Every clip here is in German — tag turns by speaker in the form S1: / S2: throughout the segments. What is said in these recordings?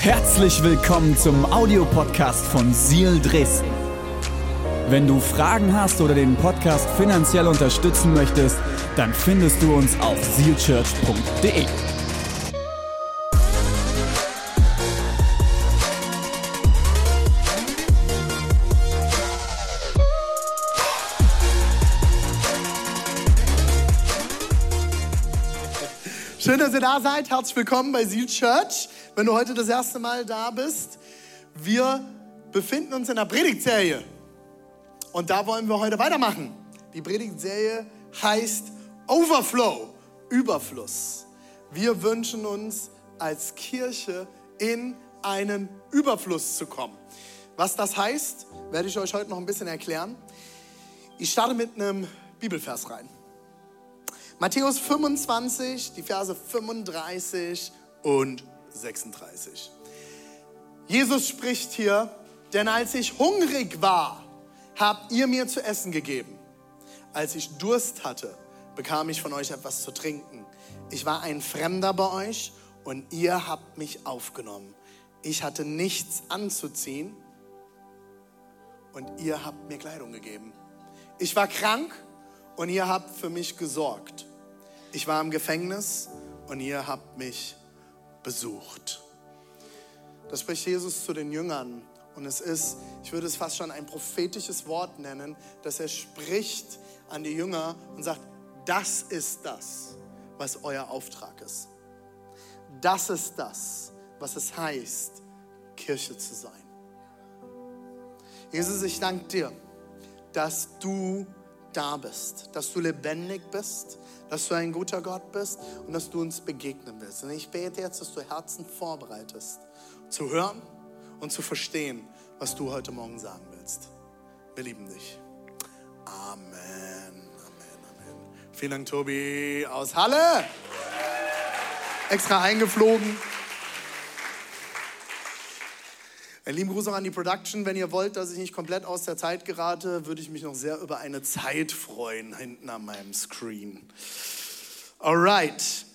S1: Herzlich willkommen zum Audiopodcast von Seal Dresden. Wenn du Fragen hast oder den Podcast finanziell unterstützen möchtest, dann findest du uns auf sealchurch.de.
S2: Schön, dass ihr da seid. Herzlich willkommen bei Seal Church. Wenn du heute das erste Mal da bist, wir befinden uns in einer Predigtserie. Und da wollen wir heute weitermachen. Die Predigtserie heißt Overflow, Überfluss. Wir wünschen uns als Kirche in einen Überfluss zu kommen. Was das heißt, werde ich euch heute noch ein bisschen erklären. Ich starte mit einem Bibelvers rein. Matthäus 25, die Verse 35 und 36. Jesus spricht hier, denn als ich hungrig war, habt ihr mir zu essen gegeben. Als ich Durst hatte, bekam ich von euch etwas zu trinken. Ich war ein Fremder bei euch und ihr habt mich aufgenommen. Ich hatte nichts anzuziehen und ihr habt mir Kleidung gegeben. Ich war krank und ihr habt für mich gesorgt. Ich war im Gefängnis und ihr habt mich besucht. Das spricht Jesus zu den Jüngern. Und es ist, ich würde es fast schon ein prophetisches Wort nennen, dass er spricht an die Jünger und sagt, das ist das, was euer Auftrag ist. Das ist das, was es heißt, Kirche zu sein. Jesus, ich danke dir, dass du da bist, dass du lebendig bist, dass du ein guter Gott bist und dass du uns begegnen willst. Und ich bete jetzt, dass du Herzen vorbereitest, zu hören und zu verstehen, was du heute Morgen sagen willst. Wir lieben dich. Amen. Amen, Amen. Vielen Dank, Tobi aus Halle. Extra eingeflogen. Einen lieben Gruß auch an die Production. Wenn ihr wollt, dass ich nicht komplett aus der Zeit gerate, würde ich mich noch sehr über eine Zeit freuen hinten an meinem Screen. Alright.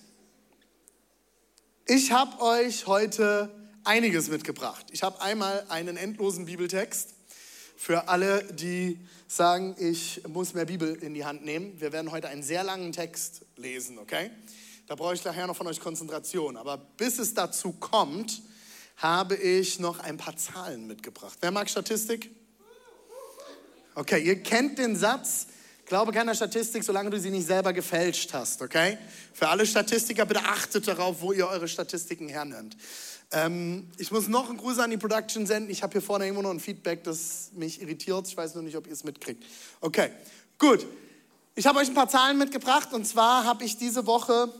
S2: Ich habe euch heute einiges mitgebracht. Ich habe einmal einen endlosen Bibeltext für alle, die sagen, ich muss mehr Bibel in die Hand nehmen. Wir werden heute einen sehr langen Text lesen, okay? Da brauche ich nachher noch von euch Konzentration. Aber bis es dazu kommt, habe ich noch ein paar Zahlen mitgebracht. Wer mag Statistik? Okay, ihr kennt den Satz, glaube keiner Statistik, solange du sie nicht selber gefälscht hast, okay? Für alle Statistiker, bitte achtet darauf, wo ihr eure Statistiken hernimmt. Ähm, ich muss noch einen Gruß an die Production senden. Ich habe hier vorne irgendwo noch ein Feedback, das mich irritiert. Ich weiß nur nicht, ob ihr es mitkriegt. Okay, gut. Ich habe euch ein paar Zahlen mitgebracht und zwar habe ich diese Woche,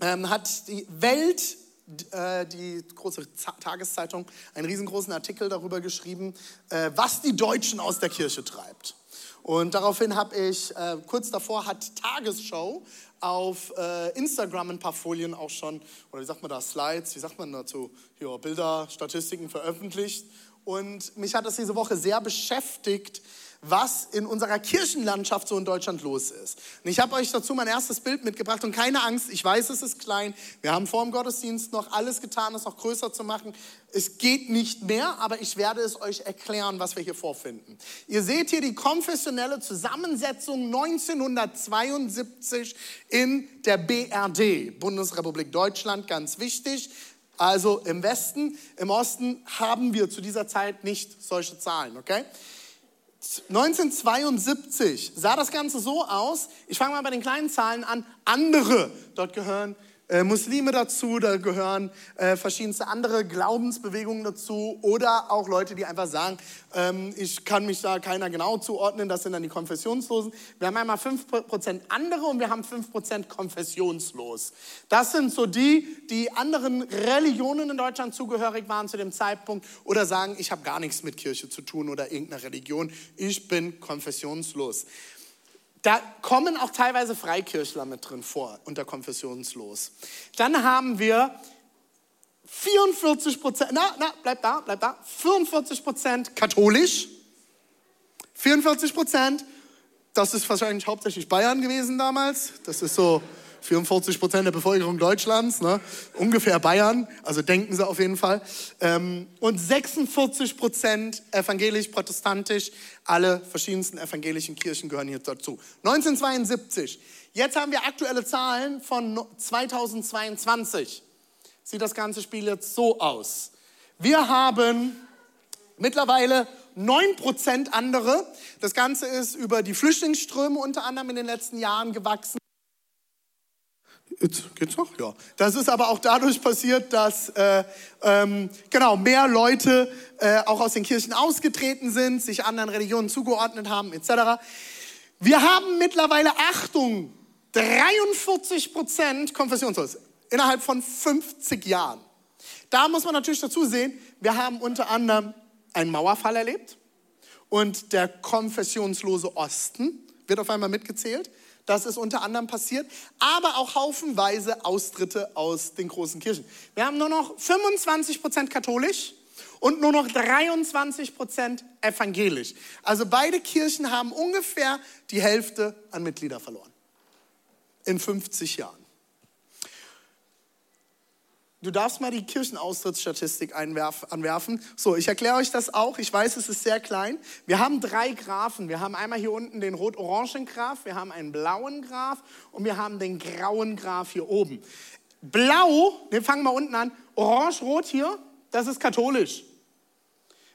S2: ähm, hat die Welt die große Tageszeitung einen riesengroßen Artikel darüber geschrieben, äh, was die Deutschen aus der Kirche treibt. Und daraufhin habe ich, äh, kurz davor hat Tagesschau auf Instagram ein paar Folien auch schon, oder wie sagt man da, Slides, wie sagt man dazu, hier, Bilder, Statistiken veröffentlicht. Und mich hat das diese Woche sehr beschäftigt, was in unserer Kirchenlandschaft so in Deutschland los ist. Und ich habe euch dazu mein erstes Bild mitgebracht und keine Angst, ich weiß, es ist klein. Wir haben vor dem Gottesdienst noch alles getan, es noch größer zu machen. Es geht nicht mehr, aber ich werde es euch erklären, was wir hier vorfinden. Ihr seht hier die konfessionelle Zusammensetzung 1972 in der BRD, Bundesrepublik Deutschland, ganz wichtig. Also im Westen, im Osten haben wir zu dieser Zeit nicht solche Zahlen, okay? 1972 sah das Ganze so aus. Ich fange mal bei den kleinen Zahlen an. Andere, dort gehören äh, Muslime dazu, da gehören äh, verschiedenste andere Glaubensbewegungen dazu oder auch Leute, die einfach sagen, ähm, ich kann mich da keiner genau zuordnen, das sind dann die Konfessionslosen. Wir haben einmal 5% andere und wir haben 5% konfessionslos. Das sind so die, die anderen Religionen in Deutschland zugehörig waren zu dem Zeitpunkt oder sagen, ich habe gar nichts mit Kirche zu tun oder irgendeiner Religion, ich bin konfessionslos. Da kommen auch teilweise Freikirchler mit drin vor, unter konfessionslos. Dann haben wir 44 Prozent, na, na, bleib da, bleib da, 44 Prozent katholisch, 44 Prozent, das ist wahrscheinlich hauptsächlich Bayern gewesen damals, das ist so 44 Prozent der Bevölkerung Deutschlands, ne? ungefähr Bayern, also denken sie auf jeden Fall. Ähm, und 46 Prozent evangelisch-protestantisch, alle verschiedensten evangelischen Kirchen gehören hier dazu. 1972, jetzt haben wir aktuelle Zahlen von 2022. Sieht das ganze Spiel jetzt so aus. Wir haben mittlerweile 9% andere. Das Ganze ist über die Flüchtlingsströme unter anderem in den letzten Jahren gewachsen. Jetzt geht's noch? Ja. Das ist aber auch dadurch passiert, dass äh, ähm, genau mehr Leute äh, auch aus den Kirchen ausgetreten sind, sich anderen Religionen zugeordnet haben, etc. Wir haben mittlerweile Achtung 43 Prozent Konfessionslos innerhalb von 50 Jahren. Da muss man natürlich dazu sehen, wir haben unter anderem einen Mauerfall erlebt und der konfessionslose Osten wird auf einmal mitgezählt. Das ist unter anderem passiert, aber auch haufenweise Austritte aus den großen Kirchen. Wir haben nur noch 25 Prozent katholisch und nur noch 23 Prozent evangelisch. Also beide Kirchen haben ungefähr die Hälfte an Mitglieder verloren. In 50 Jahren. Du darfst mal die Kirchenaustrittsstatistik anwerfen. So, ich erkläre euch das auch. Ich weiß, es ist sehr klein. Wir haben drei Graphen. Wir haben einmal hier unten den rot-orangen Graph, wir haben einen blauen Graph und wir haben den grauen Graph hier oben. Blau, wir fangen mal unten an, orange-rot hier, das ist katholisch.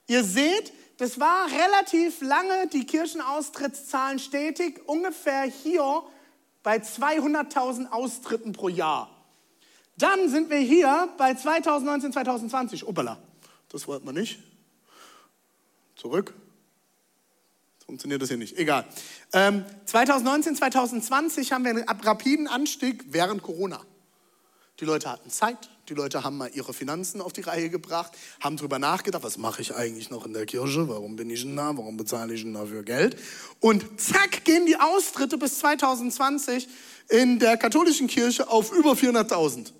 S2: Ihr seht, das war relativ lange die Kirchenaustrittszahlen stetig, ungefähr hier bei 200.000 Austritten pro Jahr. Dann sind wir hier bei 2019, 2020. Uppala, das wollten wir nicht. Zurück. Funktioniert das hier nicht. Egal. Ähm, 2019, 2020 haben wir einen rapiden Anstieg während Corona. Die Leute hatten Zeit, die Leute haben mal ihre Finanzen auf die Reihe gebracht, haben darüber nachgedacht, was mache ich eigentlich noch in der Kirche, warum bin ich denn da, warum bezahle ich denn dafür Geld? Und zack, gehen die Austritte bis 2020 in der katholischen Kirche auf über 400.000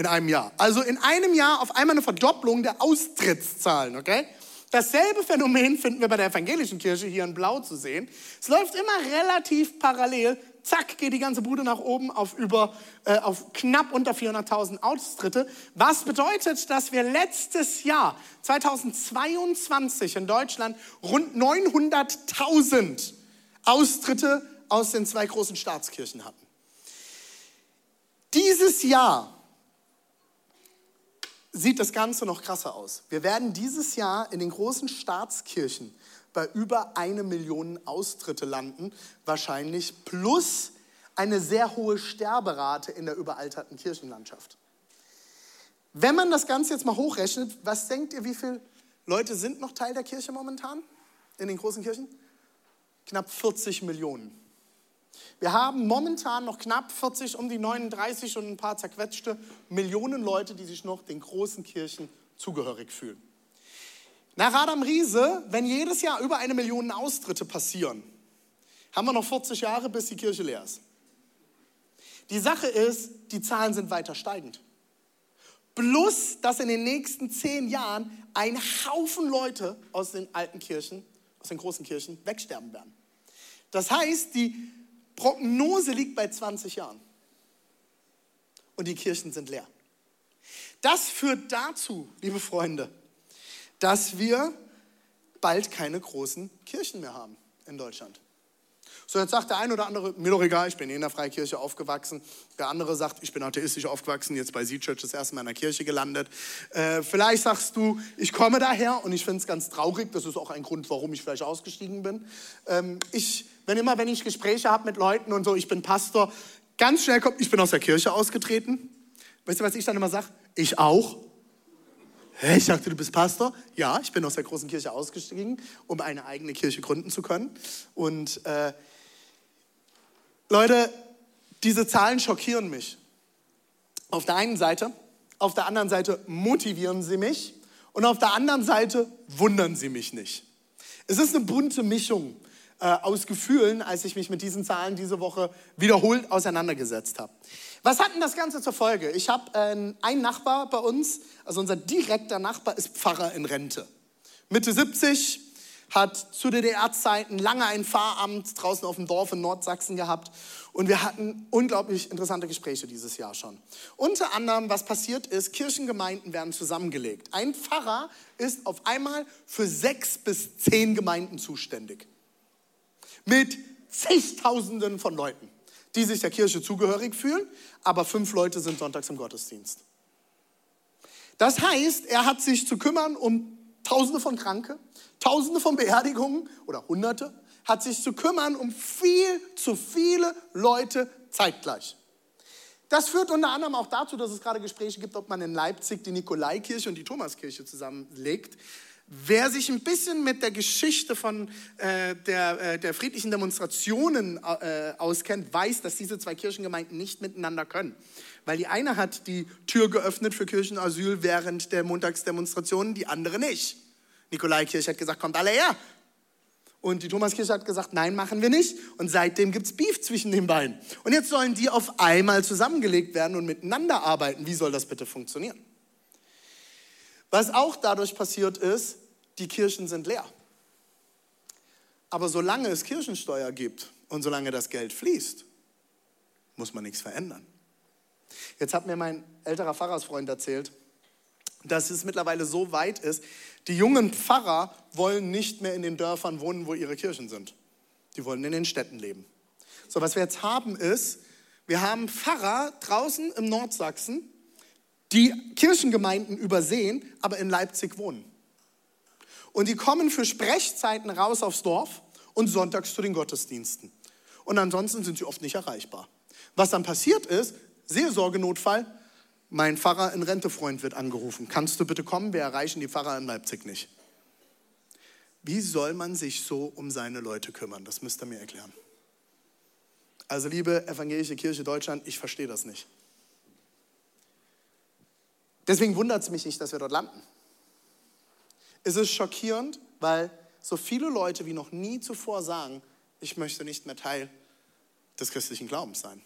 S2: in einem Jahr. Also in einem Jahr auf einmal eine Verdopplung der Austrittszahlen, okay? Dasselbe Phänomen finden wir bei der evangelischen Kirche hier in Blau zu sehen. Es läuft immer relativ parallel. Zack, geht die ganze Bude nach oben auf, über, äh, auf knapp unter 400.000 Austritte. Was bedeutet, dass wir letztes Jahr, 2022 in Deutschland, rund 900.000 Austritte aus den zwei großen Staatskirchen hatten. Dieses Jahr sieht das Ganze noch krasser aus. Wir werden dieses Jahr in den großen Staatskirchen bei über eine Million Austritte landen, wahrscheinlich plus eine sehr hohe Sterberate in der überalterten Kirchenlandschaft. Wenn man das Ganze jetzt mal hochrechnet, was denkt ihr, wie viele Leute sind noch Teil der Kirche momentan in den großen Kirchen? Knapp 40 Millionen. Wir haben momentan noch knapp 40, um die 39 und ein paar zerquetschte Millionen Leute, die sich noch den großen Kirchen zugehörig fühlen. Nach Adam Riese, wenn jedes Jahr über eine Million Austritte passieren, haben wir noch 40 Jahre, bis die Kirche leer ist. Die Sache ist, die Zahlen sind weiter steigend. Plus, dass in den nächsten zehn Jahren ein Haufen Leute aus den alten Kirchen, aus den großen Kirchen wegsterben werden. Das heißt, die Prognose liegt bei 20 Jahren. Und die Kirchen sind leer. Das führt dazu, liebe Freunde, dass wir bald keine großen Kirchen mehr haben in Deutschland. So, jetzt sagt der eine oder andere, mir doch egal, ich bin in der Freikirche aufgewachsen. Der andere sagt, ich bin atheistisch aufgewachsen, jetzt bei Seed Church das erste Mal in der Kirche gelandet. Äh, vielleicht sagst du, ich komme daher und ich finde es ganz traurig, das ist auch ein Grund, warum ich vielleicht ausgestiegen bin. Ähm, ich wenn immer, wenn ich Gespräche habe mit Leuten und so, ich bin Pastor, ganz schnell kommt, ich bin aus der Kirche ausgetreten. Weißt du, was ich dann immer sage? Ich auch. Hä, ich dachte, du bist Pastor? Ja, ich bin aus der großen Kirche ausgestiegen, um eine eigene Kirche gründen zu können. Und äh, Leute, diese Zahlen schockieren mich. Auf der einen Seite, auf der anderen Seite motivieren sie mich und auf der anderen Seite wundern sie mich nicht. Es ist eine bunte Mischung äh, aus Gefühlen, als ich mich mit diesen Zahlen diese Woche wiederholt auseinandergesetzt habe. Was hat denn das Ganze zur Folge? Ich habe äh, einen Nachbar bei uns, also unser direkter Nachbar ist Pfarrer in Rente. Mitte 70, hat zu DDR-Zeiten lange ein Pfarramt draußen auf dem Dorf in Nordsachsen gehabt. Und wir hatten unglaublich interessante Gespräche dieses Jahr schon. Unter anderem, was passiert ist, Kirchengemeinden werden zusammengelegt. Ein Pfarrer ist auf einmal für sechs bis zehn Gemeinden zuständig. Mit zigtausenden von Leuten, die sich der Kirche zugehörig fühlen, aber fünf Leute sind sonntags im Gottesdienst. Das heißt, er hat sich zu kümmern um Tausende von Kranke, Tausende von Beerdigungen oder Hunderte, hat sich zu kümmern um viel zu viele Leute zeitgleich. Das führt unter anderem auch dazu, dass es gerade Gespräche gibt, ob man in Leipzig die Nikolaikirche und die Thomaskirche zusammenlegt. Wer sich ein bisschen mit der Geschichte von äh, der, äh, der friedlichen Demonstrationen äh, auskennt, weiß, dass diese zwei Kirchengemeinden nicht miteinander können. Weil die eine hat die Tür geöffnet für Kirchenasyl während der Montagsdemonstrationen, die andere nicht. Nikolaikirche hat gesagt, kommt alle her. Und die Thomaskirche hat gesagt, nein, machen wir nicht. Und seitdem gibt es Beef zwischen den beiden. Und jetzt sollen die auf einmal zusammengelegt werden und miteinander arbeiten. Wie soll das bitte funktionieren? Was auch dadurch passiert ist, die Kirchen sind leer. Aber solange es Kirchensteuer gibt und solange das Geld fließt, muss man nichts verändern. Jetzt hat mir mein älterer Pfarrersfreund erzählt, dass es mittlerweile so weit ist, die jungen Pfarrer wollen nicht mehr in den Dörfern wohnen, wo ihre Kirchen sind. Die wollen in den Städten leben. So, was wir jetzt haben ist, wir haben Pfarrer draußen im Nordsachsen, die Kirchengemeinden übersehen, aber in Leipzig wohnen. Und die kommen für Sprechzeiten raus aufs Dorf und sonntags zu den Gottesdiensten. Und ansonsten sind sie oft nicht erreichbar. Was dann passiert ist, Seelsorgenotfall, mein Pfarrer in Rentefreund wird angerufen. Kannst du bitte kommen? Wir erreichen die Pfarrer in Leipzig nicht. Wie soll man sich so um seine Leute kümmern? Das müsst ihr mir erklären. Also liebe evangelische Kirche Deutschland, ich verstehe das nicht. Deswegen wundert es mich nicht, dass wir dort landen. Es ist schockierend, weil so viele Leute wie noch nie zuvor sagen, ich möchte nicht mehr Teil des christlichen Glaubens sein.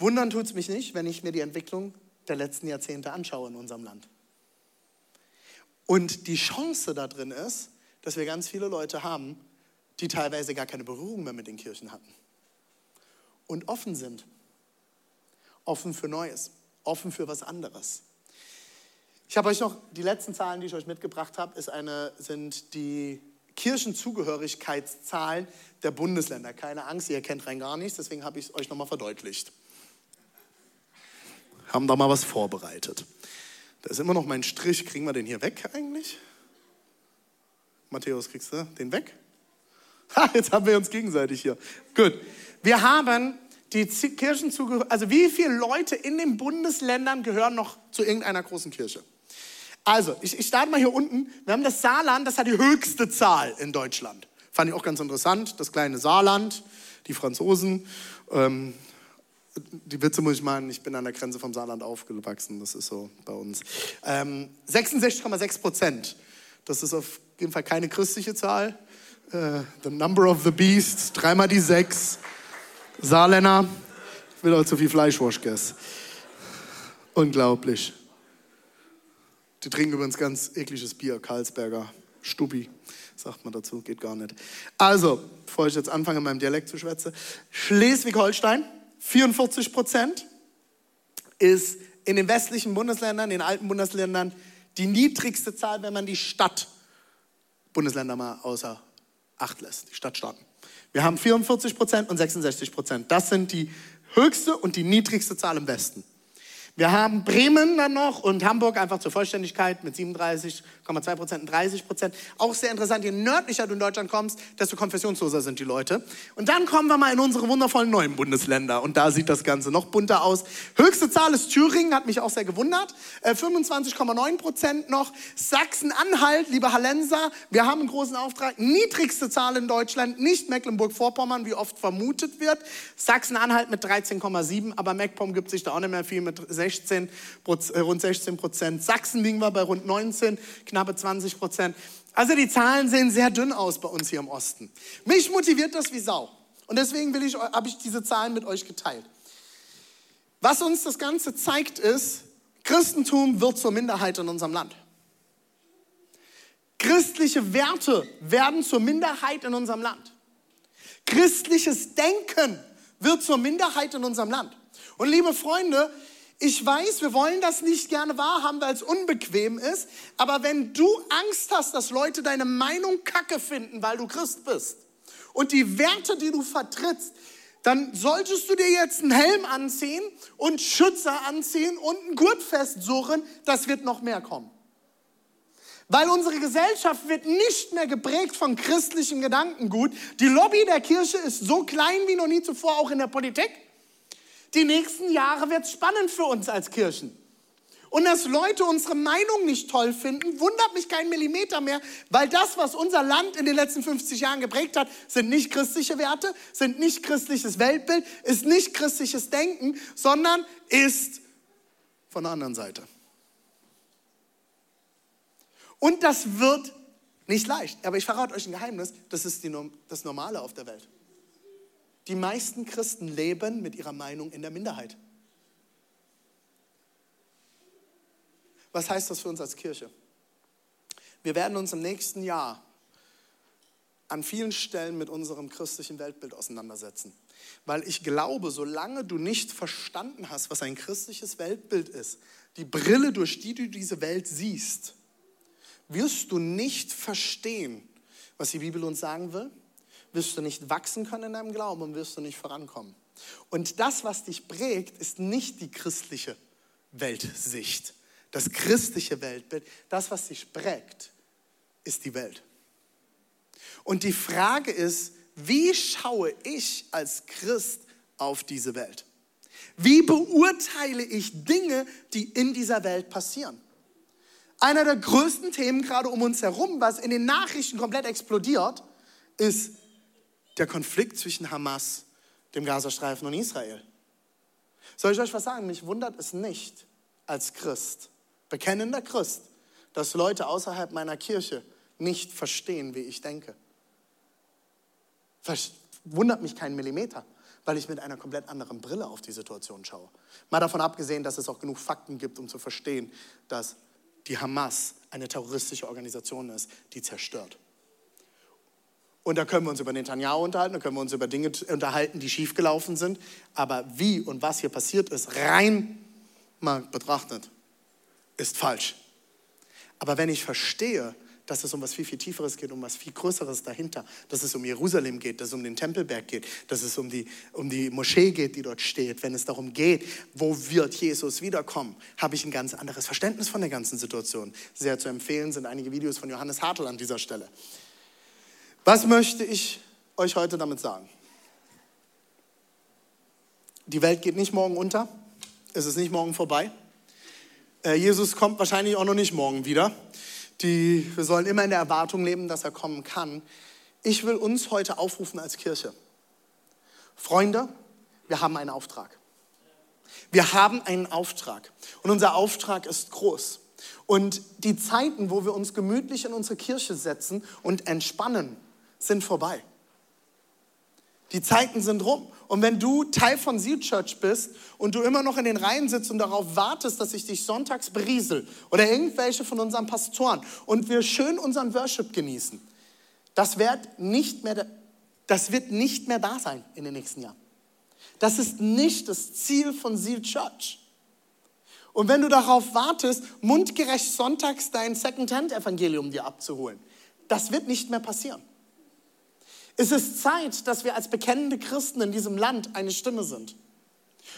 S2: Wundern tut es mich nicht, wenn ich mir die Entwicklung der letzten Jahrzehnte anschaue in unserem Land. Und die Chance da drin ist, dass wir ganz viele Leute haben, die teilweise gar keine Berührung mehr mit den Kirchen hatten. Und offen sind. Offen für Neues. Offen für was anderes. Ich habe euch noch, die letzten Zahlen, die ich euch mitgebracht habe, ist eine, sind die Kirchenzugehörigkeitszahlen der Bundesländer. Keine Angst, ihr kennt rein gar nichts, deswegen habe ich es euch nochmal verdeutlicht. Haben da mal was vorbereitet. Da ist immer noch mein Strich. Kriegen wir den hier weg eigentlich? Matthäus, kriegst du den weg? Ha, jetzt haben wir uns gegenseitig hier. Gut. Wir haben die Kirchenzugehörigkeit, also wie viele Leute in den Bundesländern gehören noch zu irgendeiner großen Kirche? Also, ich, ich starte mal hier unten. Wir haben das Saarland, das hat die höchste Zahl in Deutschland. Fand ich auch ganz interessant, das kleine Saarland, die Franzosen. Ähm, die Witze muss ich machen, ich bin an der Grenze vom Saarland aufgewachsen, das ist so bei uns. Ähm, 66,6 Prozent, das ist auf jeden Fall keine christliche Zahl. Äh, the number of the beast, dreimal die sechs. Saarländer, ich will auch zu viel Fleischwurst gegessen. Unglaublich. Die trinken übrigens ganz ekliges Bier, Karlsberger, Stubi, sagt man dazu, geht gar nicht. Also, bevor ich jetzt anfange, in meinem Dialekt zu schwätzen, Schleswig-Holstein, 44 Prozent, ist in den westlichen Bundesländern, in den alten Bundesländern, die niedrigste Zahl, wenn man die Stadt-Bundesländer mal außer Acht lässt, die Stadtstaaten. Wir haben 44 Prozent und 66 Prozent. Das sind die höchste und die niedrigste Zahl im Westen. Wir haben Bremen dann noch und Hamburg einfach zur Vollständigkeit mit 37,2 Prozent und 30 Prozent. Auch sehr interessant, je nördlicher du in Deutschland kommst, desto konfessionsloser sind die Leute. Und dann kommen wir mal in unsere wundervollen neuen Bundesländer und da sieht das Ganze noch bunter aus. Höchste Zahl ist Thüringen, hat mich auch sehr gewundert. 25,9 äh, Prozent noch. Sachsen-Anhalt, liebe Hallenser, wir haben einen großen Auftrag. Niedrigste Zahl in Deutschland, nicht Mecklenburg-Vorpommern, wie oft vermutet wird. Sachsen-Anhalt mit 13,7, aber MacPom gibt sich da auch nicht mehr viel mit 16, äh, rund 16 Prozent. Sachsen liegen wir bei rund 19, knappe 20 Prozent. Also die Zahlen sehen sehr dünn aus bei uns hier im Osten. Mich motiviert das wie Sau. Und deswegen ich, habe ich diese Zahlen mit euch geteilt. Was uns das Ganze zeigt, ist, Christentum wird zur Minderheit in unserem Land. Christliche Werte werden zur Minderheit in unserem Land. Christliches Denken wird zur Minderheit in unserem Land. Und liebe Freunde, ich weiß, wir wollen das nicht gerne wahrhaben, weil es unbequem ist. Aber wenn du Angst hast, dass Leute deine Meinung kacke finden, weil du Christ bist und die Werte, die du vertrittst, dann solltest du dir jetzt einen Helm anziehen und Schützer anziehen und einen Gurt festsuchen. Das wird noch mehr kommen. Weil unsere Gesellschaft wird nicht mehr geprägt von christlichem Gedankengut. Die Lobby der Kirche ist so klein wie noch nie zuvor, auch in der Politik. Die nächsten Jahre wird es spannend für uns als Kirchen. Und dass Leute unsere Meinung nicht toll finden, wundert mich kein Millimeter mehr, weil das, was unser Land in den letzten 50 Jahren geprägt hat, sind nicht christliche Werte, sind nicht christliches Weltbild, ist nicht christliches Denken, sondern ist von der anderen Seite. Und das wird nicht leicht. Aber ich verrate euch ein Geheimnis, das ist die, das Normale auf der Welt. Die meisten Christen leben mit ihrer Meinung in der Minderheit. Was heißt das für uns als Kirche? Wir werden uns im nächsten Jahr an vielen Stellen mit unserem christlichen Weltbild auseinandersetzen. Weil ich glaube, solange du nicht verstanden hast, was ein christliches Weltbild ist, die Brille, durch die du diese Welt siehst, wirst du nicht verstehen, was die Bibel uns sagen will wirst du nicht wachsen können in deinem Glauben und wirst du nicht vorankommen. Und das, was dich prägt, ist nicht die christliche Weltsicht, das christliche Weltbild. Das, was dich prägt, ist die Welt. Und die Frage ist, wie schaue ich als Christ auf diese Welt? Wie beurteile ich Dinge, die in dieser Welt passieren? Einer der größten Themen gerade um uns herum, was in den Nachrichten komplett explodiert, ist der Konflikt zwischen Hamas, dem Gazastreifen und Israel. Soll ich euch was sagen? Mich wundert es nicht als Christ, bekennender Christ, dass Leute außerhalb meiner Kirche nicht verstehen, wie ich denke. Wundert mich keinen Millimeter, weil ich mit einer komplett anderen Brille auf die Situation schaue. Mal davon abgesehen, dass es auch genug Fakten gibt, um zu verstehen, dass die Hamas eine terroristische Organisation ist, die zerstört. Und da können wir uns über Netanyahu unterhalten, da können wir uns über Dinge unterhalten, die schiefgelaufen sind. Aber wie und was hier passiert ist, rein mal betrachtet, ist falsch. Aber wenn ich verstehe, dass es um was viel, viel Tieferes geht, um was viel Größeres dahinter, dass es um Jerusalem geht, dass es um den Tempelberg geht, dass es um die, um die Moschee geht, die dort steht, wenn es darum geht, wo wird Jesus wiederkommen, habe ich ein ganz anderes Verständnis von der ganzen Situation. Sehr zu empfehlen sind einige Videos von Johannes Hartl an dieser Stelle. Was möchte ich euch heute damit sagen? Die Welt geht nicht morgen unter. Es ist nicht morgen vorbei. Äh, Jesus kommt wahrscheinlich auch noch nicht morgen wieder. Die, wir sollen immer in der Erwartung leben, dass er kommen kann. Ich will uns heute aufrufen als Kirche. Freunde, wir haben einen Auftrag. Wir haben einen Auftrag. Und unser Auftrag ist groß. Und die Zeiten, wo wir uns gemütlich in unsere Kirche setzen und entspannen, sind vorbei. Die Zeiten sind rum. Und wenn du Teil von Seal Church bist und du immer noch in den Reihen sitzt und darauf wartest, dass ich dich sonntags beriesel oder irgendwelche von unseren Pastoren und wir schön unseren Worship genießen, das wird nicht mehr, das wird nicht mehr da sein in den nächsten Jahren. Das ist nicht das Ziel von Seal Church. Und wenn du darauf wartest, mundgerecht sonntags dein Second-Hand-Evangelium dir abzuholen, das wird nicht mehr passieren. Es ist Zeit, dass wir als bekennende Christen in diesem Land eine Stimme sind.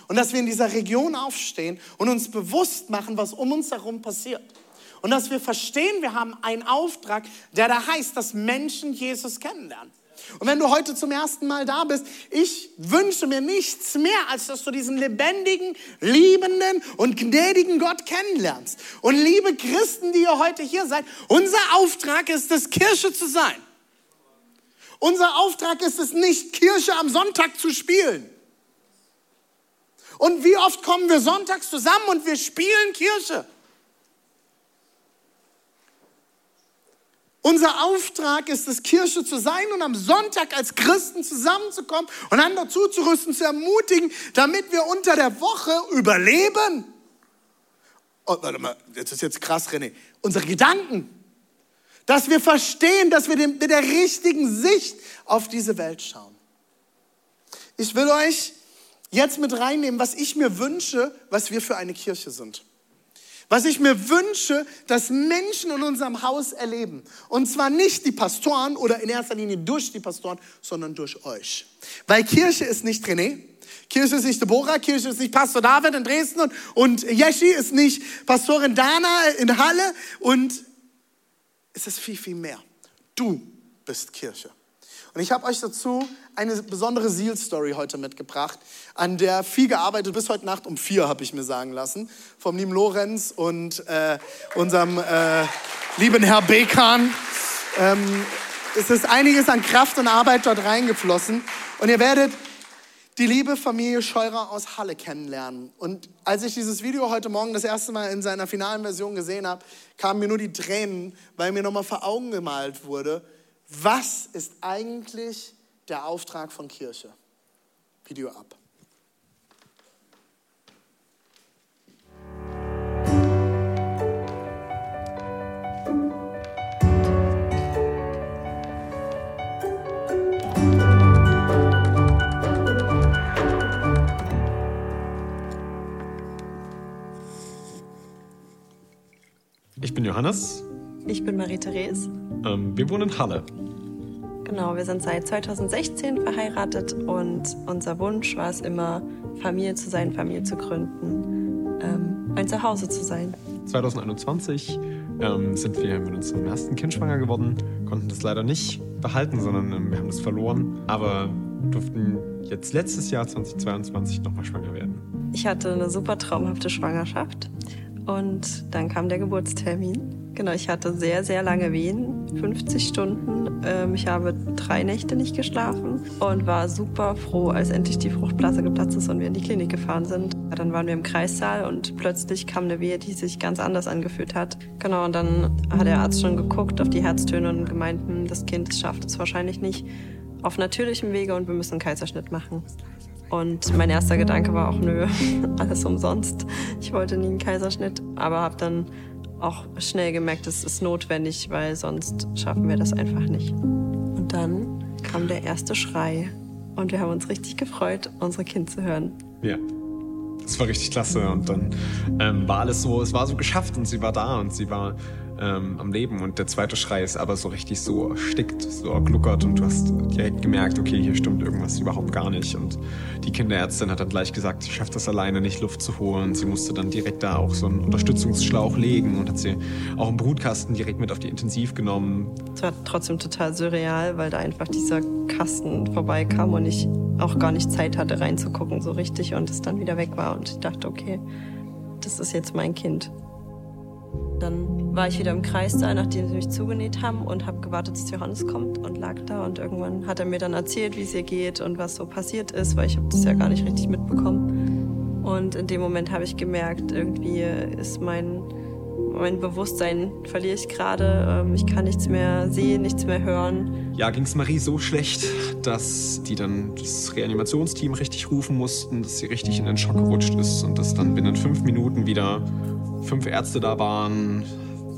S2: Und dass wir in dieser Region aufstehen und uns bewusst machen, was um uns herum passiert. Und dass wir verstehen, wir haben einen Auftrag, der da heißt, dass Menschen Jesus kennenlernen. Und wenn du heute zum ersten Mal da bist, ich wünsche mir nichts mehr, als dass du diesen lebendigen, liebenden und gnädigen Gott kennenlernst. Und liebe Christen, die ihr heute hier seid, unser Auftrag ist es, Kirche zu sein. Unser Auftrag ist es nicht, Kirche am Sonntag zu spielen. Und wie oft kommen wir sonntags zusammen und wir spielen Kirche? Unser Auftrag ist es, Kirche zu sein und am Sonntag als Christen zusammenzukommen und einander zuzurüsten, zu ermutigen, damit wir unter der Woche überleben. Oh, warte mal, das ist jetzt krass, René. Unsere Gedanken Dass wir verstehen, dass wir mit der richtigen Sicht auf diese Welt schauen. Ich will euch jetzt mit reinnehmen, was ich mir wünsche, was wir für eine Kirche sind. Was ich mir wünsche, dass Menschen in unserem Haus erleben. Und zwar nicht die Pastoren oder in erster Linie durch die Pastoren, sondern durch euch. Weil Kirche ist nicht René, Kirche ist nicht Deborah, Kirche ist nicht Pastor David in Dresden und, und Jeschi ist nicht Pastorin Dana in Halle und es ist viel, viel mehr. Du bist Kirche. Und ich habe euch dazu eine besondere Seal-Story heute mitgebracht, an der viel gearbeitet, bis heute Nacht um vier, habe ich mir sagen lassen, vom lieben Lorenz und äh, unserem äh, lieben Herr Bekan. Ähm, es ist einiges an Kraft und Arbeit dort reingeflossen. Und ihr werdet die liebe Familie Scheurer aus Halle kennenlernen. Und als ich dieses Video heute Morgen das erste Mal in seiner finalen Version gesehen habe, kamen mir nur die Tränen, weil mir nochmal vor Augen gemalt wurde, was ist eigentlich der Auftrag von Kirche? Video ab.
S3: Ich bin Johannes.
S4: Ich bin Marie-Therese.
S3: Ähm, wir wohnen in Halle.
S4: Genau, wir sind seit 2016 verheiratet und unser Wunsch war es immer, Familie zu sein, Familie zu gründen, ähm, ein Zuhause zu sein.
S3: 2021 ähm, sind wir mit unserem ersten Kind schwanger geworden, konnten das leider nicht behalten, sondern ähm, wir haben das verloren, aber durften jetzt letztes Jahr 2022 nochmal schwanger werden.
S4: Ich hatte eine super traumhafte Schwangerschaft und dann kam der Geburtstermin. Genau, ich hatte sehr, sehr lange Wehen, 50 Stunden. Ähm, ich habe drei Nächte nicht geschlafen und war super froh, als endlich die Fruchtblase geplatzt ist und wir in die Klinik gefahren sind. Dann waren wir im Kreissaal und plötzlich kam eine Wehe, die sich ganz anders angefühlt hat. Genau, und dann hat der Arzt schon geguckt auf die Herztöne und gemeint, das Kind schafft es wahrscheinlich nicht auf natürlichem Wege und wir müssen einen Kaiserschnitt machen. Und mein erster Gedanke war auch, nö, alles umsonst. Ich wollte nie einen Kaiserschnitt, aber habe dann auch schnell gemerkt, es ist notwendig, weil sonst schaffen wir das einfach nicht. Und dann kam der erste Schrei und wir haben uns richtig gefreut, unsere Kind zu hören.
S3: Ja. Das war richtig klasse und dann ähm, war alles so, es war so geschafft und sie war da und sie war ähm, am Leben. Und der zweite Schrei ist aber so richtig so erstickt, so gluckert und du hast direkt gemerkt, okay, hier stimmt irgendwas überhaupt gar nicht. Und die Kinderärztin hat dann gleich gesagt, sie schafft das alleine nicht, Luft zu holen. Sie musste dann direkt da auch so einen Unterstützungsschlauch legen und hat sie auch im Brutkasten direkt mit auf die Intensiv genommen.
S4: Es war trotzdem total surreal, weil da einfach dieser Kasten vorbeikam und ich auch gar nicht Zeit hatte reinzugucken so richtig und es dann wieder weg war und ich dachte, okay, das ist jetzt mein Kind. Dann war ich wieder im Kreissaal, nachdem sie mich zugenäht haben und habe gewartet, dass Johannes kommt und lag da. Und irgendwann hat er mir dann erzählt, wie es ihr geht und was so passiert ist, weil ich habe das ja gar nicht richtig mitbekommen. Und in dem Moment habe ich gemerkt, irgendwie ist mein, mein Bewusstsein verliere ich gerade. Ähm, ich kann nichts mehr sehen, nichts mehr hören.
S3: Ja, ging es Marie so schlecht, dass die dann das Reanimationsteam richtig rufen mussten, dass sie richtig in den Schock gerutscht ist und dass dann binnen fünf Minuten wieder fünf Ärzte da waren,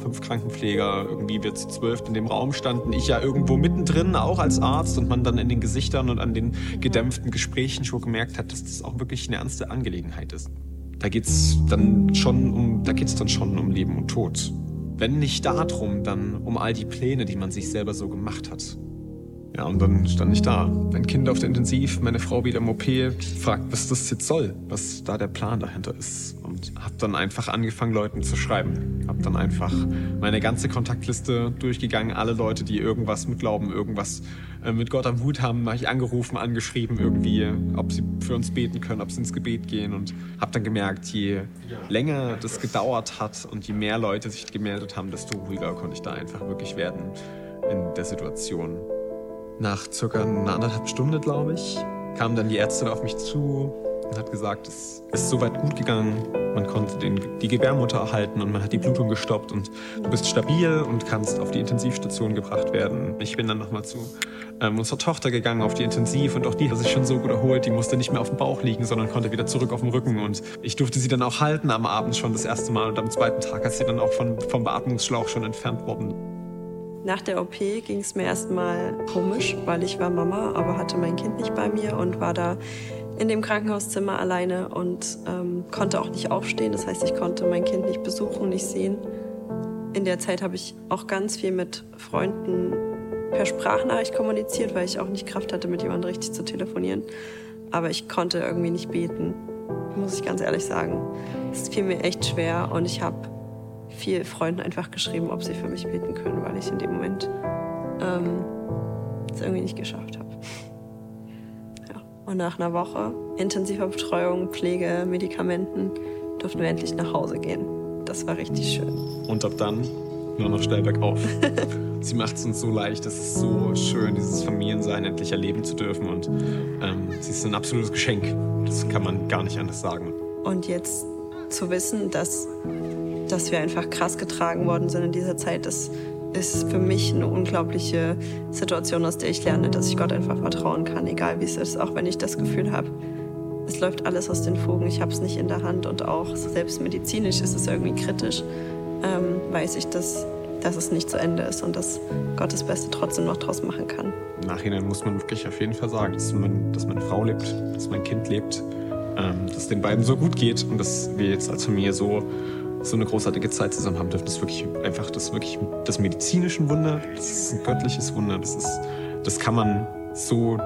S3: fünf Krankenpfleger, irgendwie wir zu zwölf in dem Raum standen, ich ja irgendwo mittendrin, auch als Arzt, und man dann in den Gesichtern und an den gedämpften Gesprächen schon gemerkt hat, dass das auch wirklich eine ernste Angelegenheit ist. Da geht's dann schon um, da geht's dann schon um Leben und Tod. Wenn nicht darum, dann um all die Pläne, die man sich selber so gemacht hat. Ja, und dann stand ich da, mein Kind auf der Intensiv, meine Frau wieder im OP, fragt, was das jetzt soll, was da der Plan dahinter ist. Und hab dann einfach angefangen, Leuten zu schreiben. Hab dann einfach meine ganze Kontaktliste durchgegangen, alle Leute, die irgendwas mit Glauben, irgendwas äh, mit Gott am Hut haben, habe ich angerufen, angeschrieben irgendwie, ob sie für uns beten können, ob sie ins Gebet gehen. Und hab dann gemerkt, je länger das gedauert hat und je mehr Leute sich gemeldet haben, desto ruhiger konnte ich da einfach wirklich werden in der Situation. Nach circa einer anderthalb Stunde, glaube ich, kam dann die Ärztin auf mich zu und hat gesagt, es ist soweit gut gegangen. Man konnte den, die Gebärmutter erhalten und man hat die Blutung gestoppt und du bist stabil und kannst auf die Intensivstation gebracht werden. Ich bin dann nochmal zu ähm, unserer Tochter gegangen auf die Intensiv und auch die hat sich schon so gut erholt. Die musste nicht mehr auf dem Bauch liegen, sondern konnte wieder zurück auf dem Rücken und ich durfte sie dann auch halten am Abend schon das erste Mal und am zweiten Tag ist sie dann auch von, vom Beatmungsschlauch schon entfernt worden.
S4: Nach der OP ging es mir erstmal komisch, weil ich war Mama, aber hatte mein Kind nicht bei mir und war da in dem Krankenhauszimmer alleine und ähm, konnte auch nicht aufstehen. Das heißt, ich konnte mein Kind nicht besuchen, nicht sehen. In der Zeit habe ich auch ganz viel mit Freunden per Sprachnachricht kommuniziert, weil ich auch nicht Kraft hatte, mit jemandem richtig zu telefonieren. Aber ich konnte irgendwie nicht beten, muss ich ganz ehrlich sagen. Es fiel mir echt schwer und ich habe viel Freunden einfach geschrieben, ob sie für mich beten können, weil ich in dem Moment ähm, es irgendwie nicht geschafft habe. Ja. Und nach einer Woche intensiver Betreuung, Pflege, Medikamenten durften wir endlich nach Hause gehen. Das war richtig schön.
S3: Und ab dann nur noch steil bergauf. sie macht es uns so leicht, es ist so schön, dieses Familiensein endlich erleben zu dürfen. Und ähm, sie ist ein absolutes Geschenk. Das kann man gar nicht anders sagen.
S4: Und jetzt zu wissen, dass dass wir einfach krass getragen worden sind in dieser Zeit, das ist für mich eine unglaubliche Situation, aus der ich lerne, dass ich Gott einfach vertrauen kann, egal wie es ist, auch wenn ich das Gefühl habe, es läuft alles aus den Fugen, ich habe es nicht in der Hand und auch selbst medizinisch ist es irgendwie kritisch, ähm, weiß ich, dass, dass es nicht zu Ende ist und dass Gott das Beste trotzdem noch draus machen kann.
S3: Im Nachhinein muss man wirklich auf jeden Fall sagen, dass, man, dass meine Frau lebt, dass mein Kind lebt, ähm, dass es den beiden so gut geht und dass wir jetzt als Familie so so eine großartige Zeit zusammen haben dürfen. Das ist wirklich einfach das wirklich das medizinische Wunder. Das ist ein göttliches Wunder. Das ist, das kann man so,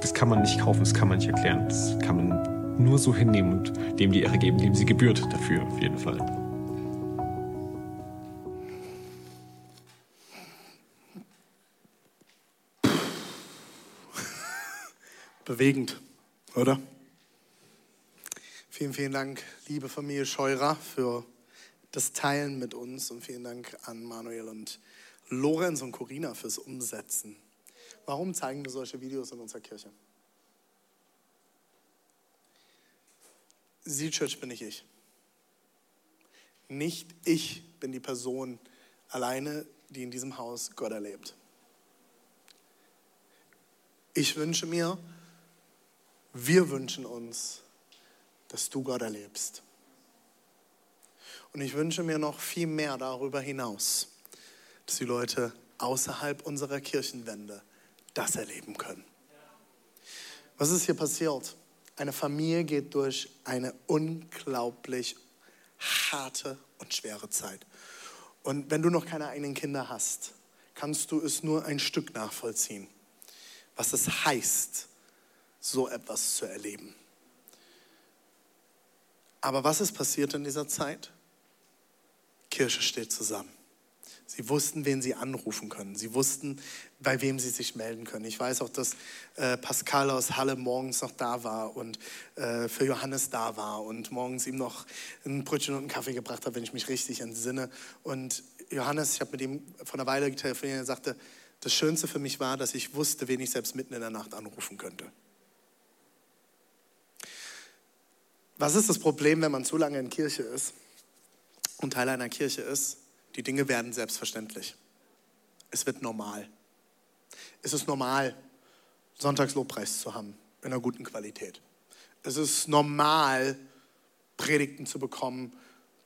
S3: das kann man nicht kaufen, das kann man nicht erklären. Das kann man nur so hinnehmen und dem die Ehre geben, dem sie gebührt dafür auf jeden Fall.
S2: Bewegend, oder? Vielen, vielen Dank, liebe Familie Scheurer, für das Teilen mit uns und vielen Dank an Manuel und Lorenz und Corina fürs Umsetzen. Warum zeigen wir solche Videos in unserer Kirche? Sie Church bin nicht ich. Nicht ich bin die Person alleine, die in diesem Haus Gott erlebt. Ich wünsche mir, wir wünschen uns, dass du Gott erlebst. Und ich wünsche mir noch viel mehr darüber hinaus, dass die Leute außerhalb unserer Kirchenwände das erleben können. Was ist hier passiert? Eine Familie geht durch eine unglaublich harte und schwere Zeit. Und wenn du noch keine eigenen Kinder hast, kannst du es nur ein Stück nachvollziehen, was es heißt, so etwas zu erleben. Aber was ist passiert in dieser Zeit? Kirche steht zusammen. Sie wussten, wen sie anrufen können. Sie wussten, bei wem sie sich melden können. Ich weiß auch, dass äh, Pascal aus Halle morgens noch da war und äh, für Johannes da war und morgens ihm noch ein Brötchen und einen Kaffee gebracht hat, wenn ich mich richtig entsinne. Und Johannes, ich habe mit ihm vor einer Weile telefoniert, er sagte, das Schönste für mich war, dass ich wusste, wen ich selbst mitten in der Nacht anrufen könnte. Was ist das Problem, wenn man zu lange in Kirche ist? Und Teil einer Kirche ist, die Dinge werden selbstverständlich. Es wird normal. Es ist normal, Sonntagslobpreis zu haben in einer guten Qualität. Es ist normal, Predigten zu bekommen,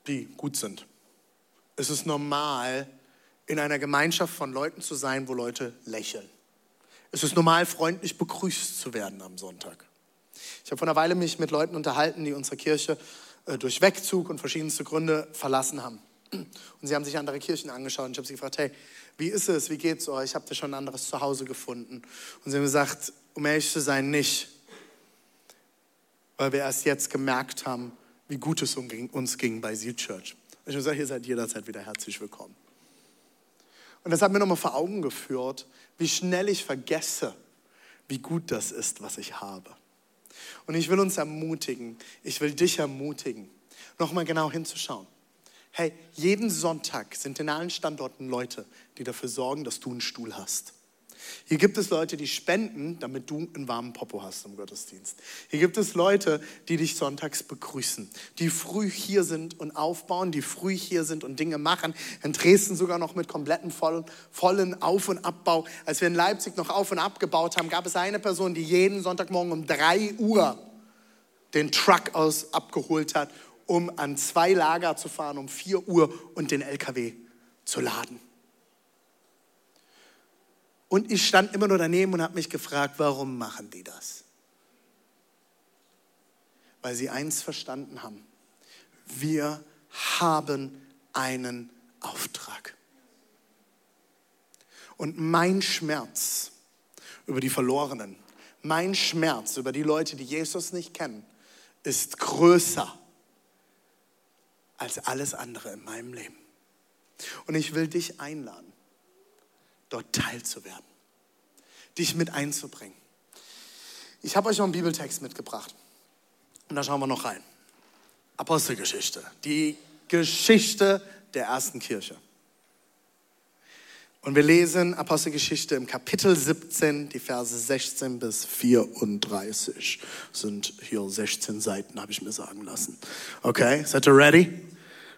S2: die gut sind. Es ist normal, in einer Gemeinschaft von Leuten zu sein, wo Leute lächeln. Es ist normal, freundlich begrüßt zu werden am Sonntag. Ich habe vor einer Weile mich mit Leuten unterhalten, die unsere Kirche durch Wegzug und verschiedenste Gründe verlassen haben. Und sie haben sich andere Kirchen angeschaut und ich habe sie gefragt, hey, wie ist es, wie geht's euch? Habt ihr schon ein anderes Zuhause gefunden? Und sie haben gesagt, um ehrlich zu sein, nicht. Weil wir erst jetzt gemerkt haben, wie gut es uns ging bei Seal Church. Und ich habe gesagt, ihr seid jederzeit wieder herzlich willkommen. Und das hat mir nochmal vor Augen geführt, wie schnell ich vergesse, wie gut das ist, was ich habe. Und ich will uns ermutigen, ich will dich ermutigen, nochmal genau hinzuschauen. Hey, jeden Sonntag sind in allen Standorten Leute, die dafür sorgen, dass du einen Stuhl hast. Hier gibt es Leute, die spenden, damit du einen warmen Popo hast im Gottesdienst. Hier gibt es Leute, die dich sonntags begrüßen, die früh hier sind und aufbauen, die früh hier sind und Dinge machen. In Dresden sogar noch mit kompletten vollen, vollen Auf- und Abbau. Als wir in Leipzig noch auf und abgebaut haben, gab es eine Person, die jeden Sonntagmorgen um drei Uhr den Truck aus abgeholt hat, um an zwei Lager zu fahren um vier Uhr und den LKW zu laden. Und ich stand immer nur daneben und habe mich gefragt, warum machen die das? Weil sie eins verstanden haben. Wir haben einen Auftrag. Und mein Schmerz über die Verlorenen, mein Schmerz über die Leute, die Jesus nicht kennen, ist größer als alles andere in meinem Leben. Und ich will dich einladen, dort teilzuwerden, dich mit einzubringen. Ich habe euch noch einen Bibeltext mitgebracht und da schauen wir noch rein. Apostelgeschichte, die Geschichte der ersten Kirche. Und wir lesen Apostelgeschichte im Kapitel 17, die Verse 16 bis 34. Sind hier 16 Seiten, habe ich mir sagen lassen. Okay, seid ihr ready?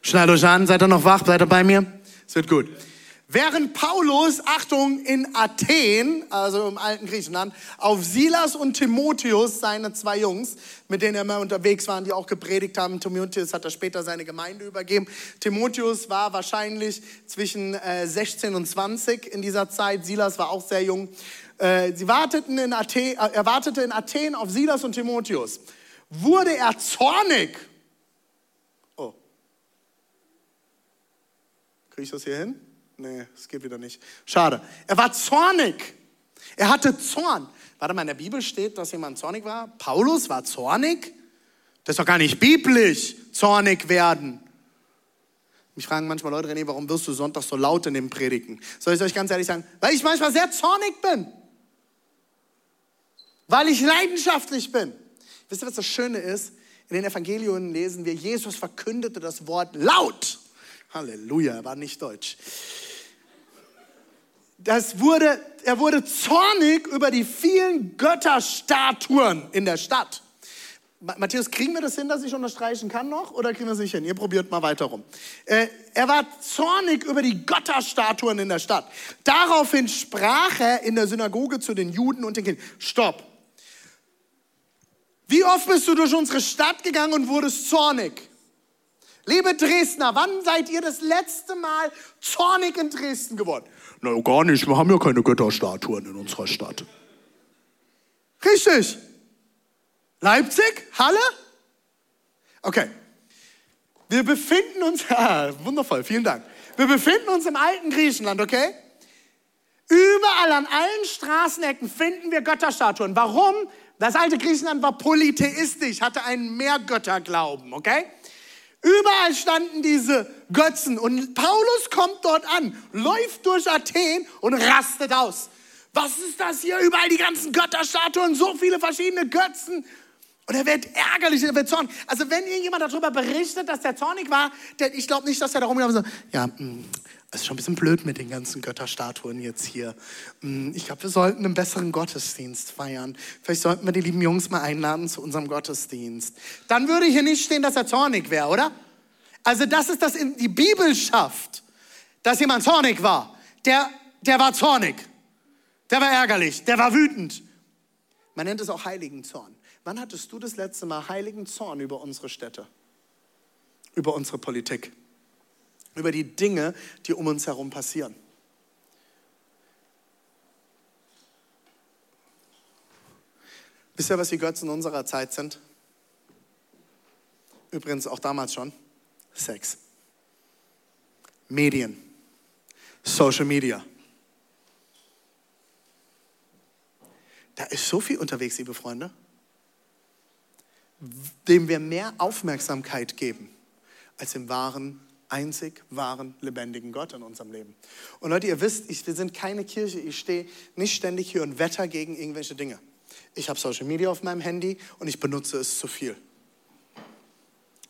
S2: Schnallt euch an, seid ihr noch wach? Seid ihr bei mir? Es wird gut. Während Paulus, Achtung, in Athen, also im alten Griechenland, auf Silas und Timotheus, seine zwei Jungs, mit denen er immer unterwegs war, die auch gepredigt haben. Timotheus hat er später seine Gemeinde übergeben. Timotheus war wahrscheinlich zwischen 16 äh, und 20 in dieser Zeit. Silas war auch sehr jung. Äh, sie warteten in Athen, äh, er wartete in Athen auf Silas und Timotheus. Wurde er zornig? Oh. Kriege ich das hier hin? Nee, es geht wieder nicht. Schade. Er war zornig. Er hatte Zorn. Warte mal, in der Bibel steht, dass jemand zornig war. Paulus war zornig? Das ist doch gar nicht biblisch, zornig werden. Mich fragen manchmal Leute, René, warum wirst du Sonntag so laut in den Predigten? Soll ich euch ganz ehrlich sagen? Weil ich manchmal sehr zornig bin. Weil ich leidenschaftlich bin. Wisst ihr, was das Schöne ist? In den Evangelien lesen wir, Jesus verkündete das Wort laut. Halleluja, er war nicht deutsch das wurde, er wurde zornig über die vielen Götterstatuen in der Stadt. Matthäus, kriegen wir das hin, dass ich unterstreichen kann noch? Oder kriegen wir es nicht hin? Ihr probiert mal weiter rum. Äh, er war zornig über die Götterstatuen in der Stadt. Daraufhin sprach er in der Synagoge zu den Juden und den Kindern. Stopp. Wie oft bist du durch unsere Stadt gegangen und wurdest zornig? Liebe Dresdner, wann seid ihr das letzte Mal zornig in Dresden geworden? Na, gar nicht. Wir haben ja keine Götterstatuen in unserer Stadt. Richtig. Leipzig? Halle? Okay. Wir befinden uns, ah, wundervoll, vielen Dank. Wir befinden uns im alten Griechenland, okay? Überall an allen Straßenecken finden wir Götterstatuen. Warum? Das alte Griechenland war polytheistisch, hatte einen Mehrgötterglauben, okay? Überall standen diese Götzen und Paulus kommt dort an, läuft durch Athen und rastet aus. Was ist das hier? Überall die ganzen Götterstatuen, so viele verschiedene Götzen. Und er wird ärgerlich, er wird zornig. Also wenn irgendjemand darüber berichtet, dass der zornig war, der, ich glaube nicht, dass er darum so, ja, mh, mm, es ist schon ein bisschen blöd mit den ganzen Götterstatuen jetzt hier. Hm, ich glaube, wir sollten einen besseren Gottesdienst feiern. Vielleicht sollten wir die lieben Jungs mal einladen zu unserem Gottesdienst. Dann würde hier nicht stehen, dass er zornig wäre, oder? Also das ist das in die Bibel schafft, dass jemand zornig war. Der, der war zornig. Der war ärgerlich. Der war wütend. Man nennt es auch heiligen Zorn. Wann hattest du das letzte Mal heiligen Zorn über unsere Städte? Über unsere Politik? Über die Dinge, die um uns herum passieren. Wisst ihr, was die Götzen unserer Zeit sind? Übrigens auch damals schon. Sex. Medien. Social Media. Da ist so viel unterwegs, liebe Freunde, dem wir mehr Aufmerksamkeit geben als im wahren einzig wahren, lebendigen Gott in unserem Leben. Und Leute, ihr wisst, ich, wir sind keine Kirche. Ich stehe nicht ständig hier und wetter gegen irgendwelche Dinge. Ich habe Social Media auf meinem Handy und ich benutze es zu viel.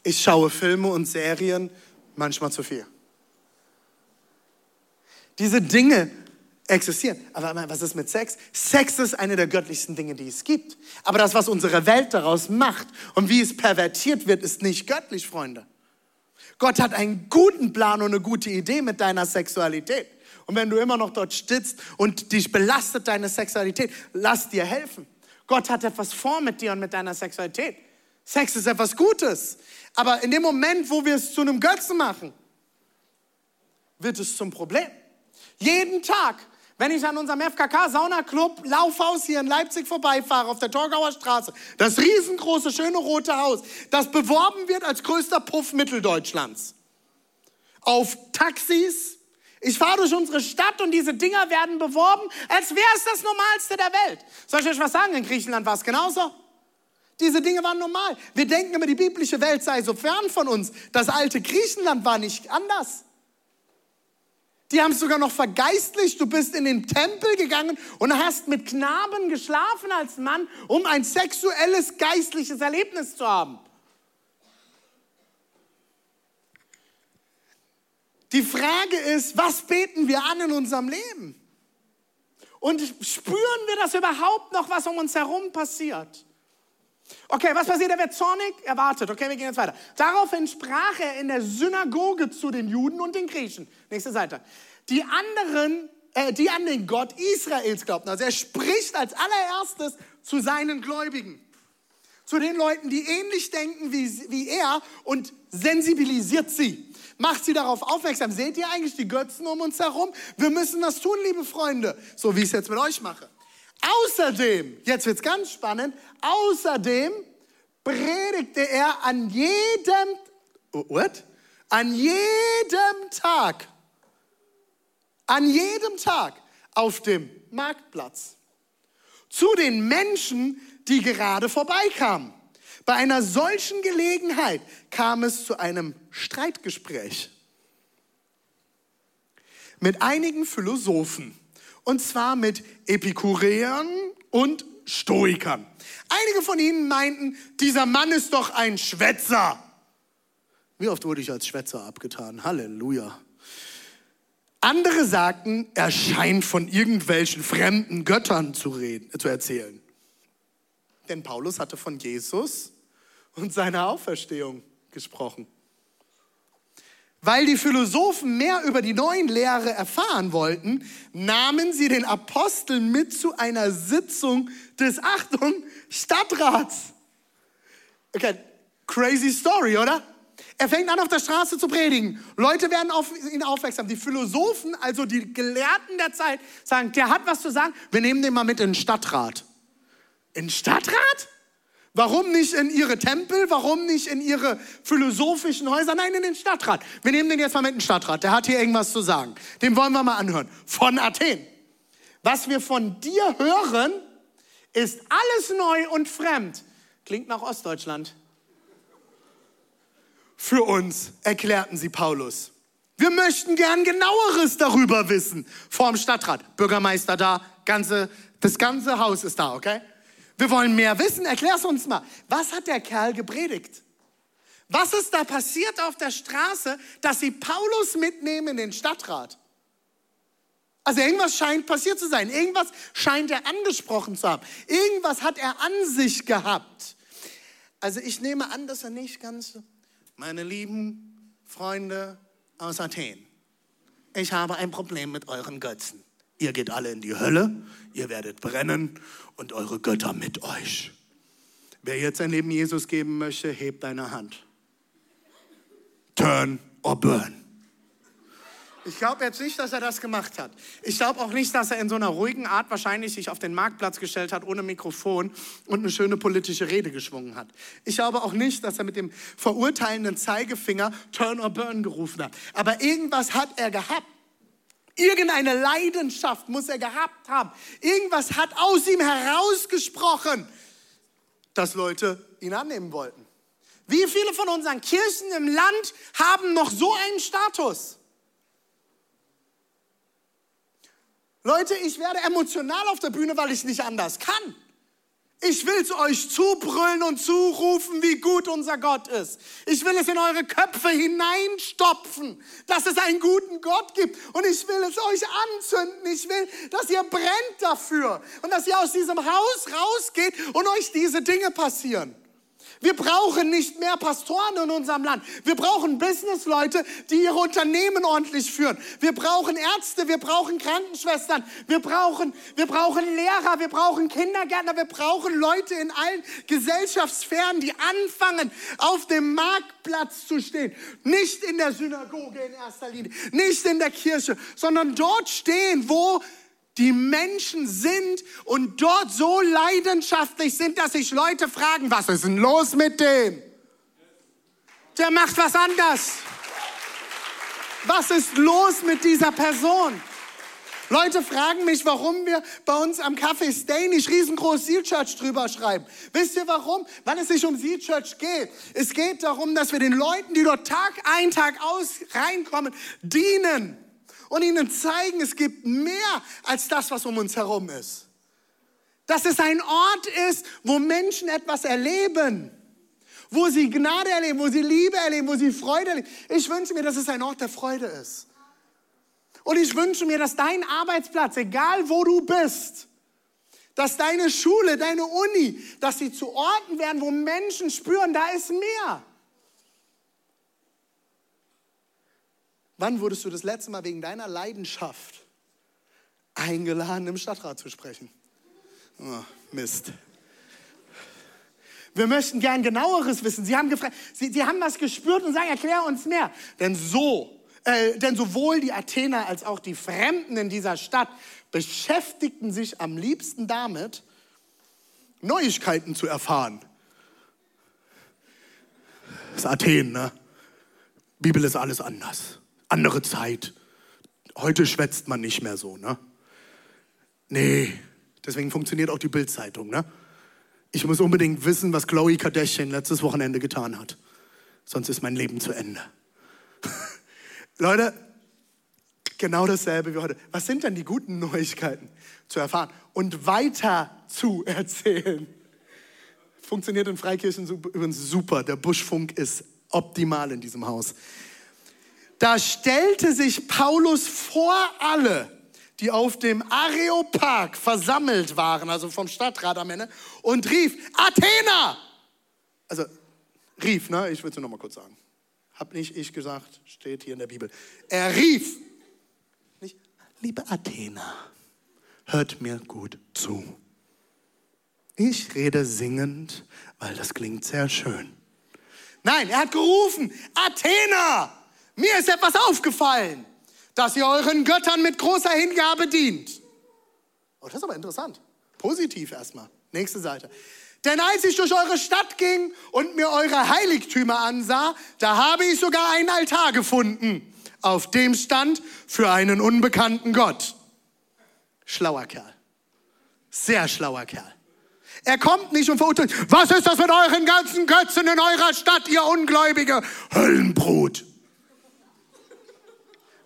S2: Ich schaue Filme und Serien manchmal zu viel. Diese Dinge existieren. Aber was ist mit Sex? Sex ist eine der göttlichsten Dinge, die es gibt. Aber das, was unsere Welt daraus macht und wie es pervertiert wird, ist nicht göttlich, Freunde. Gott hat einen guten Plan und eine gute Idee mit deiner Sexualität. Und wenn du immer noch dort stitzt und dich belastet deine Sexualität, lass dir helfen. Gott hat etwas vor mit dir und mit deiner Sexualität. Sex ist etwas Gutes. Aber in dem Moment, wo wir es zu einem Götzen machen, wird es zum Problem. Jeden Tag Wenn ich an unserem FKK Saunaclub Laufhaus hier in Leipzig vorbeifahre auf der Torgauer Straße, das riesengroße, schöne rote Haus, das beworben wird als größter Puff Mitteldeutschlands. Auf Taxis. Ich fahre durch unsere Stadt und diese Dinger werden beworben, als wäre es das Normalste der Welt. Soll ich euch was sagen? In Griechenland war es genauso. Diese Dinge waren normal. Wir denken immer, die biblische Welt sei so fern von uns. Das alte Griechenland war nicht anders. Die haben es sogar noch vergeistlicht. Du bist in den Tempel gegangen und hast mit Knaben geschlafen als Mann, um ein sexuelles, geistliches Erlebnis zu haben. Die Frage ist, was beten wir an in unserem Leben? Und spüren wir das überhaupt noch, was um uns herum passiert? Okay, was passiert? Er wird zornig, er wartet. Okay, wir gehen jetzt weiter. Daraufhin sprach er in der Synagoge zu den Juden und den Griechen. Nächste Seite. Die anderen, äh, die an den Gott Israels glaubten. Also er spricht als allererstes zu seinen Gläubigen. Zu den Leuten, die ähnlich denken wie, wie er und sensibilisiert sie. Macht sie darauf aufmerksam. Seht ihr eigentlich die Götzen um uns herum? Wir müssen das tun, liebe Freunde. So wie ich es jetzt mit euch mache. Außerdem, jetzt wird es ganz spannend, außerdem predigte er an jedem, what? An jedem Tag, an jedem Tag auf dem Marktplatz zu den Menschen, die gerade vorbeikamen. Bei einer solchen Gelegenheit kam es zu einem Streitgespräch mit einigen Philosophen und zwar mit Epikureern und Stoikern. Einige von ihnen meinten, dieser Mann ist doch ein Schwätzer. Wie oft wurde ich als Schwätzer abgetan? Halleluja. Andere sagten, er scheint von irgendwelchen fremden Göttern zu, reden, zu erzählen. Denn Paulus hatte von Jesus und seiner Auferstehung gesprochen. Weil die Philosophen mehr über die neuen Lehre erfahren wollten, nahmen sie den Aposteln mit zu einer Sitzung des, Achtung, Stadtrats. Okay, crazy story, oder? Er fängt an, auf der Straße zu predigen. Leute werden auf ihn aufmerksam. Die Philosophen, also die Gelehrten der Zeit, sagen, der hat was zu sagen, wir nehmen den mal mit in den Stadtrat. In den Stadtrat? Warum nicht in ihre Tempel? Warum nicht in ihre philosophischen Häuser? Nein, in den Stadtrat. Wir nehmen den jetzt mal mit in den Stadtrat. Der hat hier irgendwas zu sagen. Den wollen wir mal anhören. Von Athen. Was wir von dir hören, ist alles neu und fremd. Klingt nach Ostdeutschland. Für uns, erklärten sie Paulus. Wir möchten gern genaueres darüber wissen. Vorm Stadtrat. Bürgermeister da, ganze, das ganze Haus ist da, okay? Wir wollen mehr wissen. Erklär's uns mal. Was hat der Kerl gepredigt? Was ist da passiert auf der Straße, dass sie Paulus mitnehmen in den Stadtrat? Also irgendwas scheint passiert zu sein. Irgendwas scheint er angesprochen zu haben. Irgendwas hat er an sich gehabt. Also ich nehme an, dass er nicht ganz, meine lieben Freunde aus Athen, ich habe ein Problem mit euren Götzen. Ihr geht alle in die Hölle, ihr werdet brennen und eure Götter mit euch. Wer jetzt sein Leben Jesus geben möchte, hebt deine Hand. Turn or burn. Ich glaube jetzt nicht, dass er das gemacht hat. Ich glaube auch nicht, dass er in so einer ruhigen Art wahrscheinlich sich auf den Marktplatz gestellt hat, ohne Mikrofon und eine schöne politische Rede geschwungen hat. Ich glaube auch nicht, dass er mit dem verurteilenden Zeigefinger Turn or Burn gerufen hat. Aber irgendwas hat er gehabt. Irgendeine Leidenschaft muss er gehabt haben. Irgendwas hat aus ihm herausgesprochen, dass Leute ihn annehmen wollten. Wie viele von unseren Kirchen im Land haben noch so einen Status? Leute, ich werde emotional auf der Bühne, weil ich nicht anders kann. Ich will es euch zubrüllen und zurufen, wie gut unser Gott ist. Ich will es in eure Köpfe hineinstopfen, dass es einen guten Gott gibt. Und ich will es euch anzünden. Ich will, dass ihr brennt dafür und dass ihr aus diesem Haus rausgeht und euch diese Dinge passieren. Wir brauchen nicht mehr Pastoren in unserem Land. Wir brauchen Businessleute, die ihre Unternehmen ordentlich führen. Wir brauchen Ärzte, wir brauchen Krankenschwestern, wir brauchen, wir brauchen Lehrer, wir brauchen Kindergärtner, wir brauchen Leute in allen Gesellschaftssphären, die anfangen, auf dem Marktplatz zu stehen. Nicht in der Synagoge in erster Linie, nicht in der Kirche, sondern dort stehen, wo die Menschen sind und dort so leidenschaftlich sind, dass sich Leute fragen, was ist denn los mit dem? Der macht was anders. Was ist los mit dieser Person? Leute fragen mich, warum wir bei uns am Café Stay nicht riesengroß Seal Church drüber schreiben. Wisst ihr warum? Weil es sich um Seal Church geht. Es geht darum, dass wir den Leuten, die dort Tag ein, Tag aus reinkommen, dienen und ihnen zeigen, es gibt mehr als das, was um uns herum ist. Dass es ein Ort ist, wo Menschen etwas erleben wo sie Gnade erleben, wo sie Liebe erleben, wo sie Freude erleben. Ich wünsche mir, dass es ein Ort der Freude ist. Und ich wünsche mir, dass dein Arbeitsplatz, egal wo du bist, dass deine Schule, deine Uni, dass sie zu Orten werden, wo Menschen spüren, da ist mehr. Wann wurdest du das letzte Mal wegen deiner Leidenschaft eingeladen, im Stadtrat zu sprechen? Oh, Mist. Wir möchten gern genaueres wissen. Sie haben, gefragt, Sie, Sie haben was gespürt und sagen, erklär uns mehr. Denn so äh, denn sowohl die Athener als auch die Fremden in dieser Stadt beschäftigten sich am liebsten damit, Neuigkeiten zu erfahren. Das ist Athen, ne? Bibel ist alles anders. Andere Zeit. Heute schwätzt man nicht mehr so, ne? Nee, deswegen funktioniert auch die Bildzeitung, ne? Ich muss unbedingt wissen, was Chloe Kardashian letztes Wochenende getan hat. Sonst ist mein Leben zu Ende. Leute, genau dasselbe wie heute. Was sind denn die guten Neuigkeiten zu erfahren und weiter zu erzählen? Funktioniert in Freikirchen übrigens super. Der Buschfunk ist optimal in diesem Haus. Da stellte sich Paulus vor alle, die auf dem Areopag versammelt waren, also vom Stadtrat am Ende, und rief, Athena! Also rief, ne? Ich will es nur noch mal kurz sagen. Hab nicht ich gesagt, steht hier in der Bibel. Er rief, nicht, liebe Athener, hört mir gut zu. Ich rede singend, weil das klingt sehr schön. Nein, er hat gerufen, Athener, mir ist etwas aufgefallen, dass ihr euren Göttern mit großer Hingabe dient. Oh, das ist aber interessant. Positiv erstmal. Nächste Seite. Denn als ich durch eure Stadt ging und mir eure Heiligtümer ansah, da habe ich sogar einen Altar gefunden, auf dem stand für einen unbekannten Gott. Schlauer Kerl. Sehr schlauer Kerl. Er kommt nicht und verurteilt, was ist das mit euren ganzen Götzen in eurer Stadt, ihr ungläubige Höllenbrut?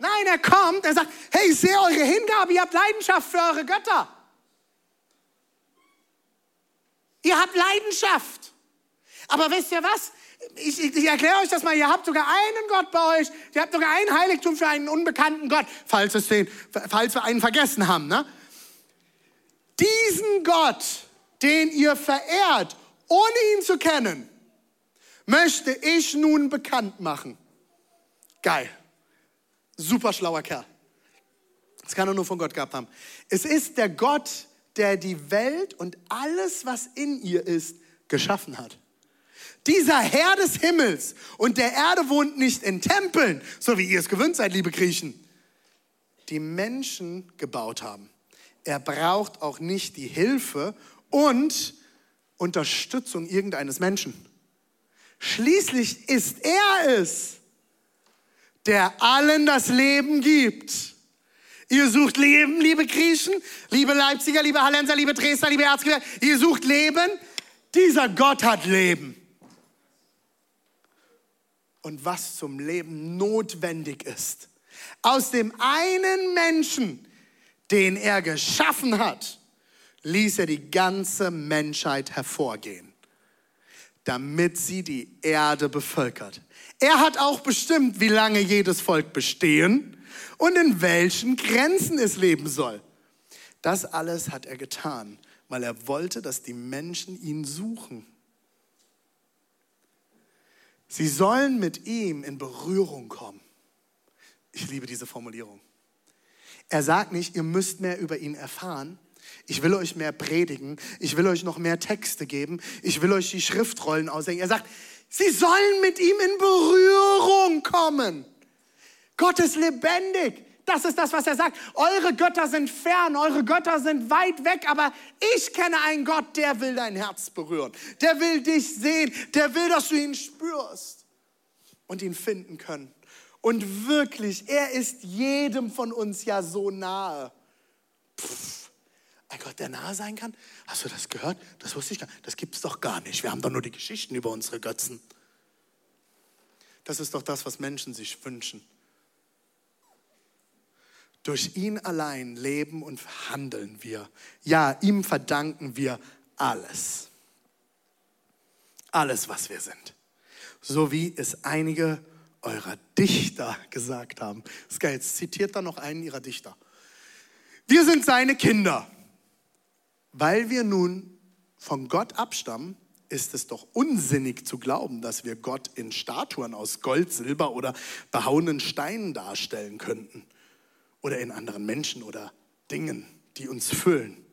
S2: Nein, er kommt, er sagt, hey, ich sehe eure Hingabe, ihr habt Leidenschaft für eure Götter. Ihr habt Leidenschaft. Aber wisst ihr was? Ich, ich, ich, erkläre euch das mal, ihr habt sogar einen Gott bei euch, ihr habt sogar ein Heiligtum für einen unbekannten Gott, falls, es den, falls wir einen vergessen haben. Ne? Diesen Gott, den ihr verehrt, ohne ihn zu kennen, möchte ich nun bekannt machen. Geil. Super schlauer Kerl. Das kann er nur von Gott gehabt haben. Es ist der Gott, der die Welt und alles, was in ihr ist, geschaffen hat. Dieser Herr des Himmels und der Erde wohnt nicht in Tempeln, so wie ihr es gewöhnt seid, liebe Griechen, die Menschen gebaut haben. Er braucht auch nicht die Hilfe und Unterstützung irgendeines Menschen. Schließlich ist er es, der allen das Leben gibt. Ihr sucht Leben, liebe Griechen, liebe Leipziger, liebe Hallenser, liebe Dresdner, liebe Erzgebirge. Ihr sucht Leben. Dieser Gott hat Leben. Und was zum Leben notwendig ist. Aus dem einen Menschen, den er geschaffen hat, ließ er die ganze Menschheit hervorgehen, damit sie die Erde bevölkert. Er hat auch bestimmt, wie lange jedes Volk bestehen und in welchen Grenzen es leben soll. Das alles hat er getan, weil er wollte, dass die Menschen ihn suchen. Sie sollen mit ihm in Berührung kommen. Ich liebe diese Formulierung. Er sagt nicht, ihr müsst mehr über ihn erfahren. Ich will euch mehr predigen. Ich will euch noch mehr Texte geben. Ich will euch die Schriftrollen aushängen. Er sagt, sie sollen mit ihm in Berührung kommen. Gott ist lebendig. Das ist das, was er sagt. Eure Götter sind fern, eure Götter sind weit weg, aber ich kenne einen Gott, der will dein Herz berühren. Der will dich sehen, der will, dass du ihn spürst und ihn finden können. Und wirklich, er ist jedem von uns ja so nahe. Pff, ein Gott, der nahe sein kann? Hast du das gehört? Das wusste ich gar nicht. Das gibt es doch gar nicht. Wir haben doch nur die Geschichten über unsere Götzen. Das ist doch das, was Menschen sich wünschen. Durch ihn allein leben und handeln wir. Ja, ihm verdanken wir alles. Alles, was wir sind. So wie es einige eurer Dichter gesagt haben. Das jetzt zitiert da noch einen ihrer Dichter. Wir sind seine Kinder. Weil wir nun von Gott abstammen, ist es doch unsinnig zu glauben, dass wir Gott in Statuen aus Gold, Silber oder behauenen Steinen darstellen könnten oder in anderen Menschen oder Dingen, die uns füllen.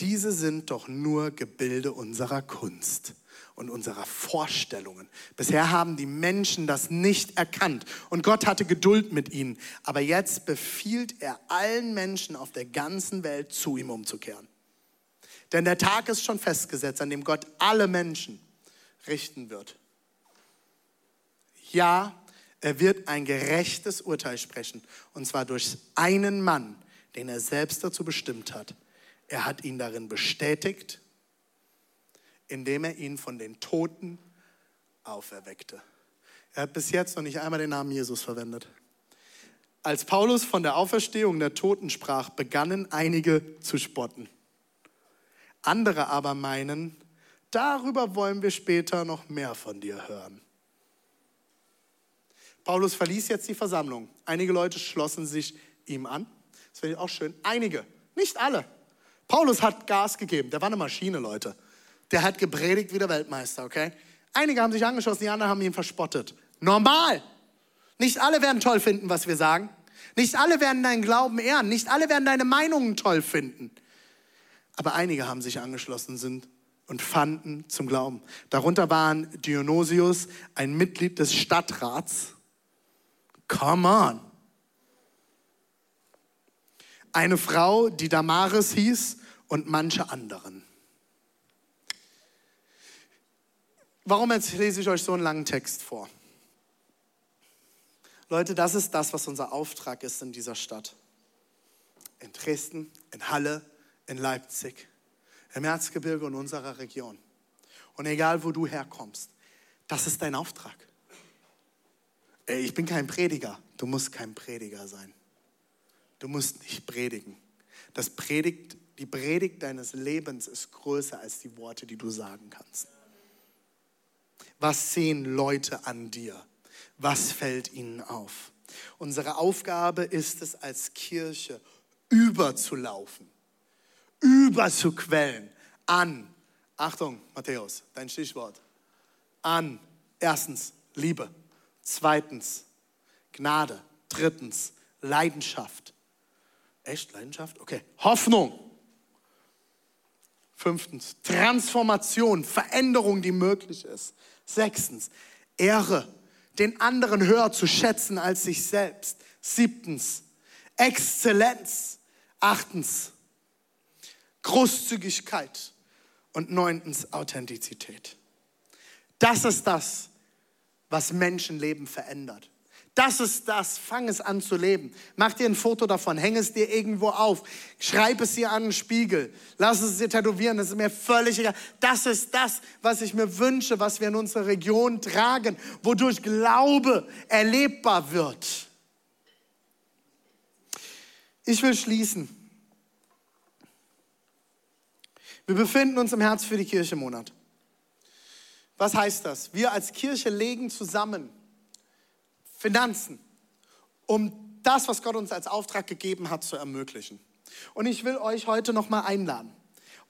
S2: Diese sind doch nur Gebilde unserer Kunst und unserer Vorstellungen. Bisher haben die Menschen das nicht erkannt und Gott hatte Geduld mit ihnen. Aber jetzt befiehlt er allen Menschen auf der ganzen Welt zu ihm umzukehren. Denn der Tag ist schon festgesetzt, an dem Gott alle Menschen richten wird. Ja, er wird ein gerechtes Urteil sprechen, und zwar durch einen Mann, den er selbst dazu bestimmt hat. Er hat ihn darin bestätigt, indem er ihn von den Toten auferweckte. Er hat bis jetzt noch nicht einmal den Namen Jesus verwendet. Als Paulus von der Auferstehung der Toten sprach, begannen einige zu spotten. Andere aber meinen, darüber wollen wir später noch mehr von dir hören. Paulus verließ jetzt die Versammlung. Einige Leute schlossen sich ihm an. Das finde ich auch schön. Einige, nicht alle. Paulus hat Gas gegeben. Der war eine Maschine, Leute. Der hat gepredigt wie der Weltmeister, okay? Einige haben sich angeschlossen, die anderen haben ihn verspottet. Normal. Nicht alle werden toll finden, was wir sagen. Nicht alle werden deinen Glauben ehren. Nicht alle werden deine Meinungen toll finden. Aber einige haben sich angeschlossen sind und fanden zum Glauben. Darunter waren Dionysius, ein Mitglied des Stadtrats, Come on. Eine Frau, die Damaris hieß und manche anderen. Warum lese ich euch so einen langen Text vor? Leute, das ist das, was unser Auftrag ist in dieser Stadt. In Dresden, in Halle, in Leipzig, im Erzgebirge und unserer Region. Und egal, wo du herkommst, das ist dein Auftrag. Ich bin kein Prediger. Du musst kein Prediger sein. Du musst nicht predigen. Das Predigt, die Predigt deines Lebens ist größer als die Worte, die du sagen kannst. Was sehen Leute an dir? Was fällt ihnen auf? Unsere Aufgabe ist es als Kirche überzulaufen, überzuquellen an, Achtung, Matthäus, dein Stichwort, an, erstens, Liebe. Zweitens, Gnade. Drittens, Leidenschaft. Echt Leidenschaft? Okay. Hoffnung. Fünftens, Transformation, Veränderung, die möglich ist. Sechstens, Ehre, den anderen höher zu schätzen als sich selbst. Siebtens, Exzellenz. Achtens, Großzügigkeit. Und neuntens, Authentizität. Das ist das, was Menschenleben verändert. Das ist das. Fang es an zu leben. Mach dir ein Foto davon, häng es dir irgendwo auf, schreib es dir an den Spiegel, lass es dir tätowieren, das ist mir völlig egal. Das ist das, was ich mir wünsche, was wir in unserer Region tragen, wodurch Glaube erlebbar wird. Ich will schließen. Wir befinden uns im Herz für die Kirche Monat. Was heißt das? Wir als Kirche legen zusammen Finanzen, um das, was Gott uns als Auftrag gegeben hat, zu ermöglichen. Und ich will euch heute noch mal einladen,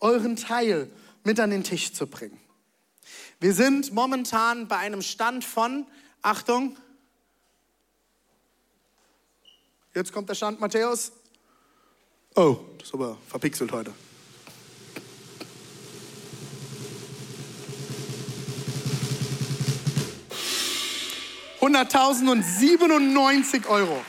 S2: euren Teil mit an den Tisch zu bringen. Wir sind momentan bei einem Stand von, Achtung, jetzt kommt der Stand, Matthäus. Oh, das ist aber verpixelt heute. 100.097 Euro.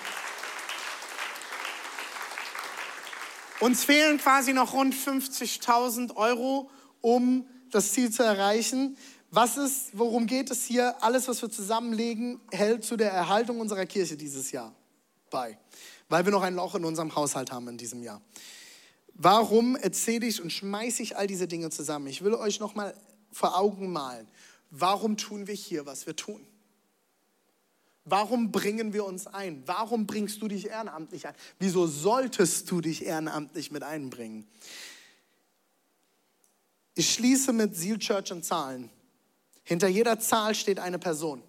S2: Uns fehlen quasi noch rund 50.000 Euro, um das Ziel zu erreichen. Was ist, worum geht es hier? Alles, was wir zusammenlegen, hält zu der Erhaltung unserer Kirche dieses Jahr bei, weil wir noch ein Loch in unserem Haushalt haben in diesem Jahr. Warum erzähle ich und schmeiße ich all diese Dinge zusammen? Ich will euch noch mal vor Augen malen. Warum tun wir hier, was wir tun? Warum bringen wir uns ein? Warum bringst du dich ehrenamtlich ein? Wieso solltest du dich ehrenamtlich mit einbringen? Ich schließe mit Seal Church und Zahlen. Hinter jeder Zahl steht eine Person.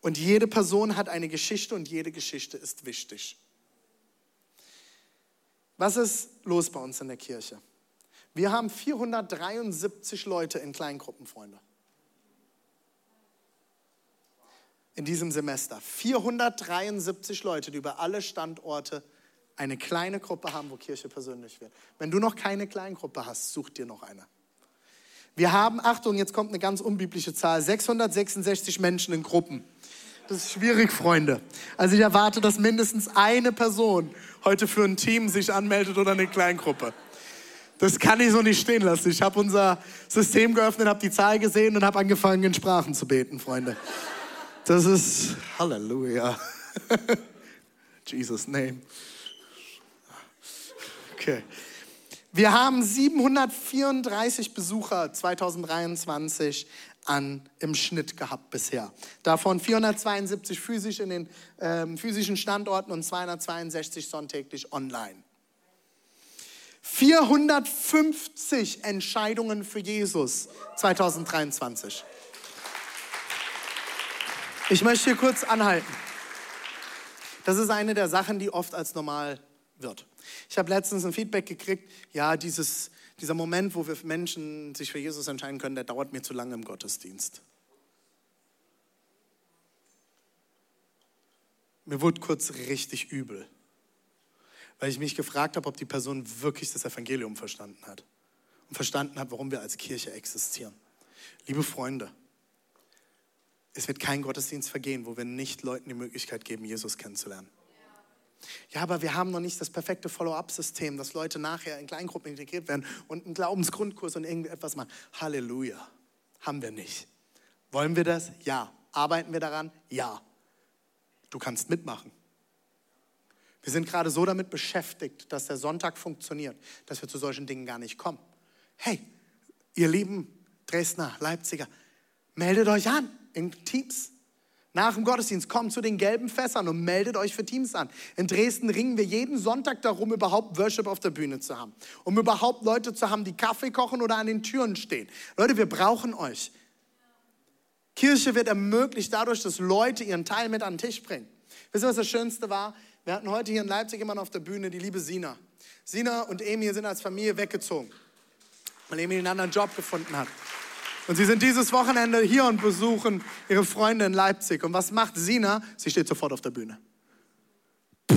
S2: Und jede Person hat eine Geschichte und jede Geschichte ist wichtig. Was ist los bei uns in der Kirche? Wir haben 473 Leute in Kleingruppen, Freunde. In diesem Semester. 473 Leute, die über alle Standorte eine kleine Gruppe haben, wo Kirche persönlich wird. Wenn du noch keine Kleingruppe hast, such dir noch eine. Wir haben, Achtung, jetzt kommt eine ganz unbiblische Zahl, 666 Menschen in Gruppen. Das ist schwierig, Freunde. Also ich erwarte, dass mindestens eine Person heute für ein Team sich anmeldet oder eine Kleingruppe. Das kann ich so nicht stehen lassen. Ich habe unser System geöffnet, habe die Zahl gesehen und habe angefangen, in Sprachen zu beten, Freunde. Das ist Halleluja. Jesus Name. Okay. Wir haben 734 Besucher 2023 an, im Schnitt gehabt bisher. Davon 472 physisch in den ähm, physischen Standorten und 262 sonntäglich online. 450 Entscheidungen für Jesus 2023. Ich möchte hier kurz anhalten. Das ist eine der Sachen, die oft als normal wird. Ich habe letztens ein Feedback gekriegt, ja, dieses, dieser Moment, wo wir Menschen sich für Jesus entscheiden können, der dauert mir zu lange im Gottesdienst. Mir wurde kurz richtig übel, weil ich mich gefragt habe, ob die Person wirklich das Evangelium verstanden hat und verstanden hat, warum wir als Kirche existieren. Liebe Freunde, es wird kein Gottesdienst vergehen, wo wir nicht Leuten die Möglichkeit geben, Jesus kennenzulernen. Ja, aber wir haben noch nicht das perfekte Follow-up-System, dass Leute nachher in Kleingruppen integriert werden und einen Glaubensgrundkurs und irgendetwas machen. Halleluja. Haben wir nicht. Wollen wir das? Ja. Arbeiten wir daran? Ja. Du kannst mitmachen. Wir sind gerade so damit beschäftigt, dass der Sonntag funktioniert, dass wir zu solchen Dingen gar nicht kommen. Hey, ihr lieben Dresdner, Leipziger, meldet euch an in Teams. Nach dem Gottesdienst kommt zu den gelben Fässern und meldet euch für Teams an. In Dresden ringen wir jeden Sonntag darum, überhaupt Worship auf der Bühne zu haben. Um überhaupt Leute zu haben, die Kaffee kochen oder an den Türen stehen. Leute, wir brauchen euch. Kirche wird ermöglicht dadurch, dass Leute ihren Teil mit an den Tisch bringen. Wisst ihr, was das Schönste war? Wir hatten heute hier in Leipzig jemanden auf der Bühne, die liebe Sina. Sina und Emil sind als Familie weggezogen, weil Emil einen anderen Job gefunden hat. Und sie sind dieses Wochenende hier und besuchen ihre Freunde in Leipzig. Und was macht Sina? Sie steht sofort auf der Bühne. Puh,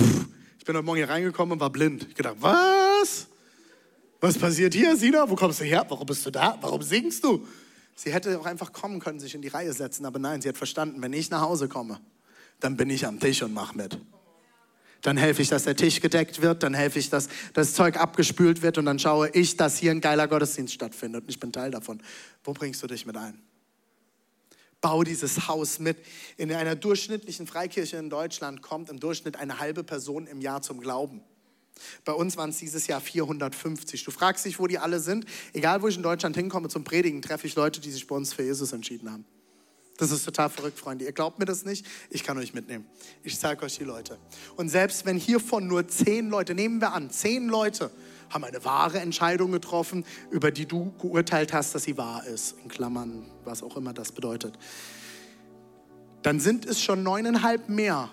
S2: ich bin heute Morgen hier reingekommen und war blind. Ich gedacht, was? Was passiert hier, Sina? Wo kommst du her? Warum bist du da? Warum singst du? Sie hätte auch einfach kommen können, sich in die Reihe setzen, aber nein, sie hat verstanden, wenn ich nach Hause komme, dann bin ich am Tisch und mach mit. Dann helfe ich, dass der Tisch gedeckt wird, dann helfe ich, dass das Zeug abgespült wird und dann schaue ich, dass hier ein geiler Gottesdienst stattfindet und ich bin Teil davon. Wo bringst du dich mit ein? Bau dieses Haus mit. In einer durchschnittlichen Freikirche in Deutschland kommt im Durchschnitt eine halbe Person im Jahr zum Glauben. Bei uns waren es dieses Jahr 450. Du fragst dich, wo die alle sind. Egal, wo ich in Deutschland hinkomme zum Predigen, treffe ich Leute, die sich bei uns für Jesus entschieden haben. Das ist total verrückt, Freunde. Ihr glaubt mir das nicht? Ich kann euch mitnehmen. Ich zeige euch die Leute. Und selbst wenn hiervon nur zehn Leute, nehmen wir an, zehn Leute haben eine wahre Entscheidung getroffen, über die du geurteilt hast, dass sie wahr ist, in Klammern, was auch immer das bedeutet, dann sind es schon neuneinhalb mehr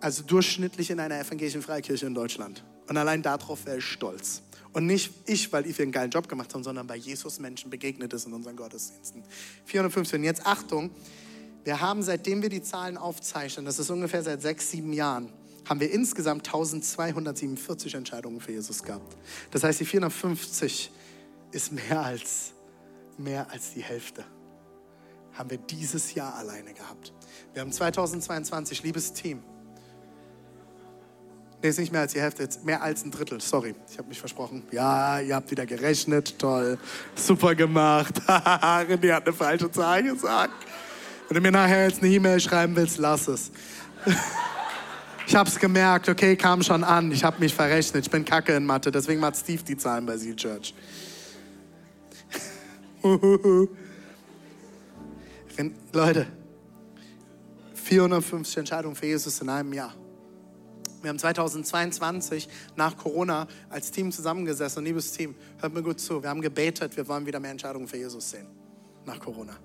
S2: als durchschnittlich in einer evangelischen Freikirche in Deutschland. Und allein darauf wäre ich stolz. Und nicht ich, weil ich einen geilen Job gemacht habe, sondern weil Jesus Menschen begegnet ist in unseren Gottesdiensten. 415. Jetzt Achtung, wir haben seitdem wir die Zahlen aufzeichnen, das ist ungefähr seit sechs, sieben Jahren, haben wir insgesamt 1247 Entscheidungen für Jesus gehabt. Das heißt, die 450 ist mehr als, mehr als die Hälfte. haben wir dieses Jahr alleine gehabt. Wir haben 2022, liebes Team. Nee, ist nicht mehr als die Hälfte, jetzt mehr als ein Drittel. Sorry, ich habe mich versprochen. Ja, ihr habt wieder gerechnet. Toll. Super gemacht. René hat eine falsche Zahl gesagt. Wenn du mir nachher jetzt eine E-Mail schreiben willst, lass es. Ich habe es gemerkt, okay, kam schon an. Ich habe mich verrechnet. Ich bin kacke in Mathe, deswegen macht Steve die Zahlen bei Seal Church. Leute, 450 Entscheidungen für Jesus in einem Jahr. Wir haben 2022 nach Corona als Team zusammengesessen und liebes Team, hört mir gut zu, wir haben gebetet, wir wollen wieder mehr Entscheidungen für Jesus sehen nach Corona.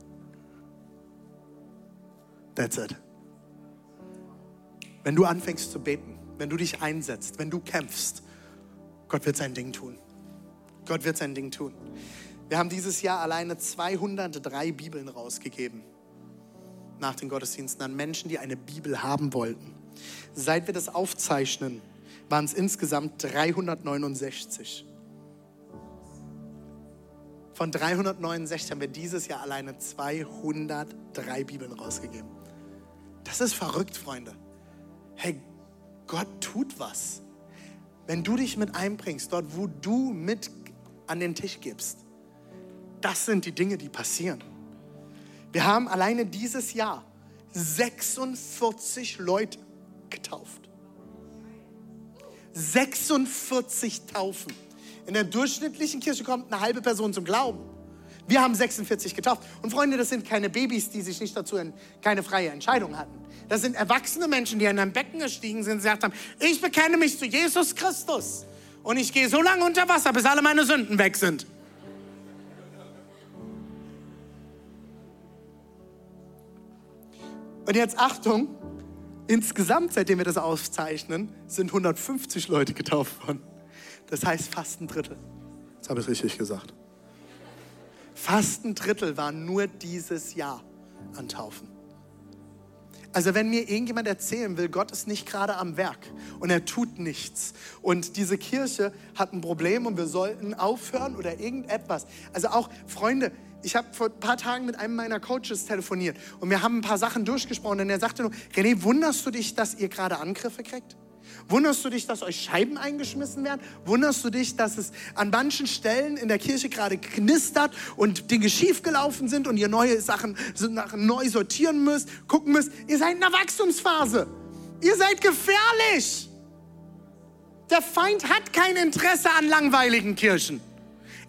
S2: That's it. Wenn du anfängst zu beten, wenn du dich einsetzt, wenn du kämpfst, Gott wird sein Ding tun. Gott wird sein Ding tun. Wir haben dieses Jahr alleine 203 Bibeln rausgegeben nach den Gottesdiensten an Menschen, die eine Bibel haben wollten. Seit wir das aufzeichnen, waren es insgesamt 369. Von 369 haben wir dieses Jahr alleine 203 Bibeln rausgegeben. Das ist verrückt, Freunde. Hey, Gott tut was. Wenn du dich mit einbringst, dort, wo du mit an den Tisch gibst, das sind die Dinge, die passieren. Wir haben alleine dieses Jahr 46 Leute getauft. 46 Taufen. In der durchschnittlichen Kirche kommt eine halbe Person zum Glauben. Wir haben 46 getauft. Und Freunde, das sind keine Babys, die sich nicht dazu keine freie Entscheidung hatten. Das sind erwachsene Menschen, die in ein Becken gestiegen sind und gesagt haben, ich bekenne mich zu Jesus Christus. Und ich gehe so lange unter Wasser, bis alle meine Sünden weg sind. Und jetzt Achtung, insgesamt, seitdem wir das aufzeichnen, sind 150 Leute getauft worden. Das heißt fast ein Drittel. Das habe ich richtig gesagt. Fast ein Drittel waren nur dieses Jahr an Taufen. Also wenn mir irgendjemand erzählen will, Gott ist nicht gerade am Werk und er tut nichts und diese Kirche hat ein Problem und wir sollten aufhören oder irgendetwas. Also auch Freunde, ich habe vor ein paar Tagen mit einem meiner Coaches telefoniert und wir haben ein paar Sachen durchgesprochen und er sagte nur, René, wunderst du dich, dass ihr gerade Angriffe kriegt? Wunderst du dich, dass euch Scheiben eingeschmissen werden? Wunderst du dich, dass es an manchen Stellen in der Kirche gerade knistert und Dinge schiefgelaufen sind und ihr neue Sachen neu sortieren müsst, gucken müsst? Ihr seid in einer Wachstumsphase. Ihr seid gefährlich. Der Feind hat kein Interesse an langweiligen Kirchen.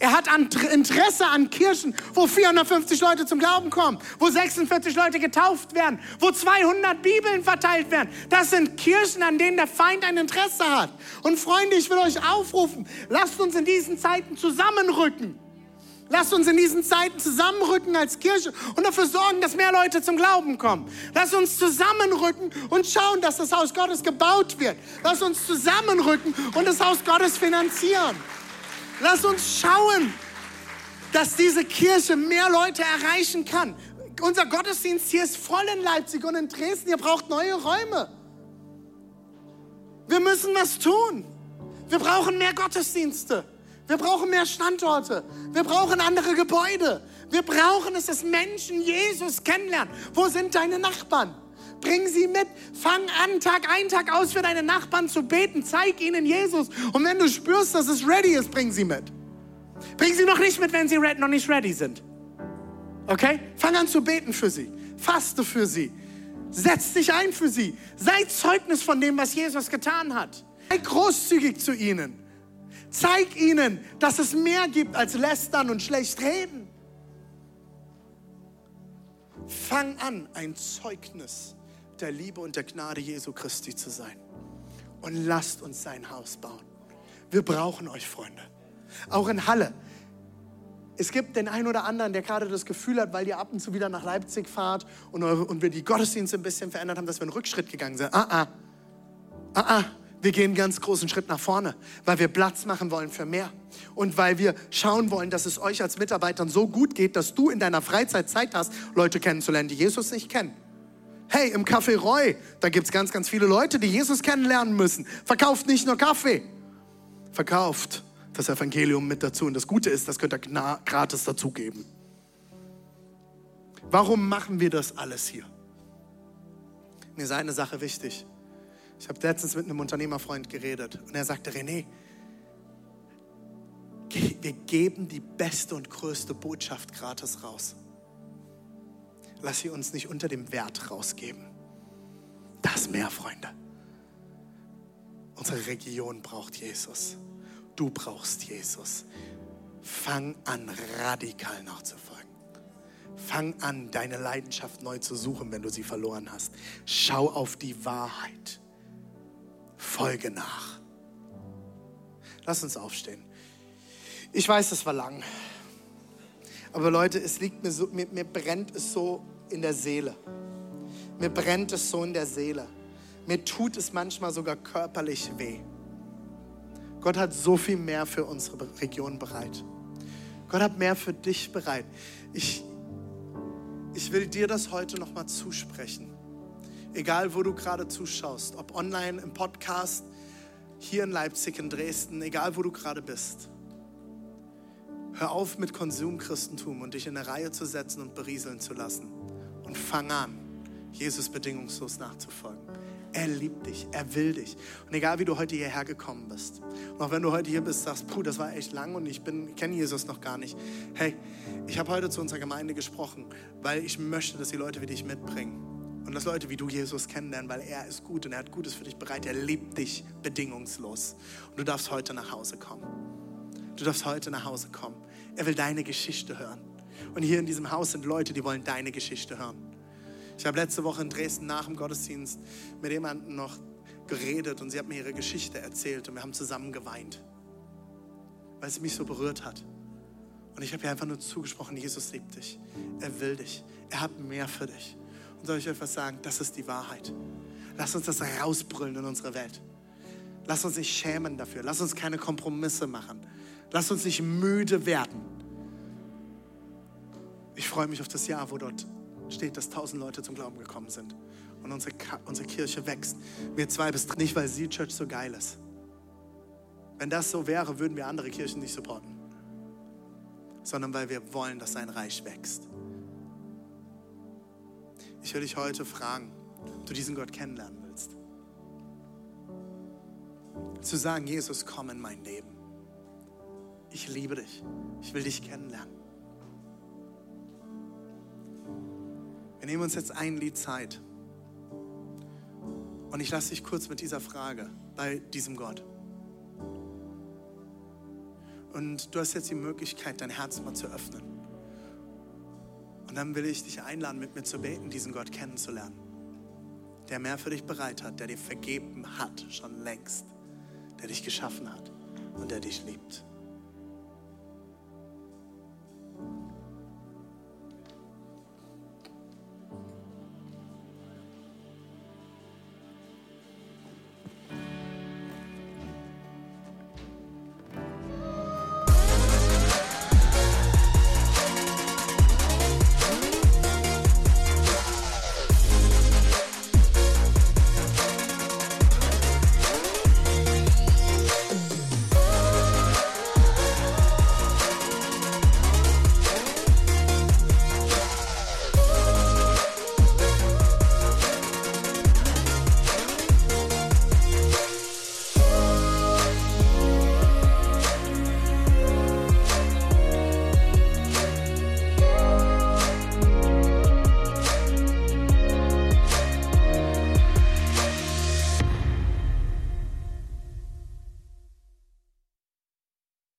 S2: Er hat Interesse an Kirchen, wo 450 Leute zum Glauben kommen, wo 46 Leute getauft werden, wo 200 Bibeln verteilt werden. Das sind Kirchen, an denen der Feind ein Interesse hat. Und Freunde, ich will euch aufrufen, lasst uns in diesen Zeiten zusammenrücken. Lasst uns in diesen Zeiten zusammenrücken als Kirche und dafür sorgen, dass mehr Leute zum Glauben kommen. Lasst uns zusammenrücken und schauen, dass das Haus Gottes gebaut wird. Lasst uns zusammenrücken und das Haus Gottes finanzieren. Lass uns schauen, dass diese Kirche mehr Leute erreichen kann. Unser Gottesdienst hier ist voll in Leipzig und in Dresden. Ihr braucht neue Räume. Wir müssen was tun. Wir brauchen mehr Gottesdienste. Wir brauchen mehr Standorte. Wir brauchen andere Gebäude. Wir brauchen es, dass Menschen Jesus kennenlernen. Wo sind deine Nachbarn? Bring sie mit. Fang an, Tag ein, Tag aus für deine Nachbarn zu beten. Zeig ihnen Jesus. Und wenn du spürst, dass es ready ist, bring sie mit. Bring sie noch nicht mit, wenn sie noch nicht ready sind. Okay? Fang an zu beten für sie. Faste für sie. Setz dich ein für sie. Sei Zeugnis von dem, was Jesus getan hat. Sei großzügig zu ihnen. Zeig ihnen, dass es mehr gibt als lästern und schlecht reden. Fang an, ein Zeugnis der Liebe und der Gnade Jesu Christi zu sein. Und lasst uns sein Haus bauen. Wir brauchen euch, Freunde. Auch in Halle. Es gibt den einen oder anderen, der gerade das Gefühl hat, weil ihr ab und zu wieder nach Leipzig fahrt und, eure, und wir die Gottesdienste ein bisschen verändert haben, dass wir einen Rückschritt gegangen sind. Ah, ah. Ah, ah. Wir gehen einen ganz großen Schritt nach vorne, weil wir Platz machen wollen für mehr. Und weil wir schauen wollen, dass es euch als Mitarbeitern so gut geht, dass du in deiner Freizeit Zeit hast, Leute kennenzulernen, die Jesus nicht kennen. Hey, im Café Roy, da gibt es ganz, ganz viele Leute, die Jesus kennenlernen müssen. Verkauft nicht nur Kaffee, verkauft das Evangelium mit dazu. Und das Gute ist, das könnt ihr gratis dazugeben. Warum machen wir das alles hier? Mir ist eine Sache wichtig. Ich habe letztens mit einem Unternehmerfreund geredet und er sagte, René, wir geben die beste und größte Botschaft gratis raus. Lass sie uns nicht unter dem Wert rausgeben. Das mehr, Freunde. Unsere Region braucht Jesus. Du brauchst Jesus. Fang an, radikal nachzufolgen. Fang an, deine Leidenschaft neu zu suchen, wenn du sie verloren hast. Schau auf die Wahrheit. Folge nach. Lass uns aufstehen. Ich weiß, es war lang. Aber Leute, es liegt mir so, mir, mir brennt es so in der Seele. Mir brennt es so in der Seele. Mir tut es manchmal sogar körperlich weh. Gott hat so viel mehr für unsere Region bereit. Gott hat mehr für dich bereit. Ich, ich will dir das heute nochmal zusprechen. Egal, wo du gerade zuschaust, ob online, im Podcast, hier in Leipzig, in Dresden, egal wo du gerade bist. Hör auf mit Konsumchristentum und dich in eine Reihe zu setzen und berieseln zu lassen. Und fang an, Jesus bedingungslos nachzufolgen. Er liebt dich, er will dich. Und egal wie du heute hierher gekommen bist, und auch wenn du heute hier bist, sagst, puh, das war echt lang und ich bin, kenne Jesus noch gar nicht. Hey, ich habe heute zu unserer Gemeinde gesprochen, weil ich möchte, dass die Leute wie dich mitbringen. Und dass Leute wie du Jesus kennenlernen, weil er ist gut und er hat Gutes für dich bereit. Er liebt dich bedingungslos. Und du darfst heute nach Hause kommen. Du darfst heute nach Hause kommen. Er will deine Geschichte hören. Und hier in diesem Haus sind Leute, die wollen deine Geschichte hören. Ich habe letzte Woche in Dresden nach dem Gottesdienst mit jemandem noch geredet und sie hat mir ihre Geschichte erzählt und wir haben zusammen geweint, weil sie mich so berührt hat. Und ich habe ihr einfach nur zugesprochen, Jesus liebt dich, er will dich, er hat mehr für dich. Und soll ich euch was sagen, das ist die Wahrheit. Lass uns das rausbrüllen in unsere Welt. Lass uns nicht schämen dafür, lass uns keine Kompromisse machen. Lass uns nicht müde werden. Ich freue mich auf das Jahr, wo dort steht, dass tausend Leute zum Glauben gekommen sind. Und unsere, unsere Kirche wächst. Wir zwei bis drei. Nicht, weil Sie Church so geil ist. Wenn das so wäre, würden wir andere Kirchen nicht supporten. Sondern weil wir wollen, dass sein Reich wächst. Ich will dich heute fragen, ob du diesen Gott kennenlernen willst. Zu sagen, Jesus, komm in mein Leben. Ich liebe dich. Ich will dich kennenlernen. Wir nehmen uns jetzt ein Lied Zeit. Und ich lasse dich kurz mit dieser Frage bei diesem Gott. Und du hast jetzt die Möglichkeit, dein Herz mal zu öffnen. Und dann will ich dich einladen, mit mir zu beten, diesen Gott kennenzulernen. Der mehr für dich bereit hat, der dir vergeben hat, schon längst. Der dich geschaffen hat und der dich liebt.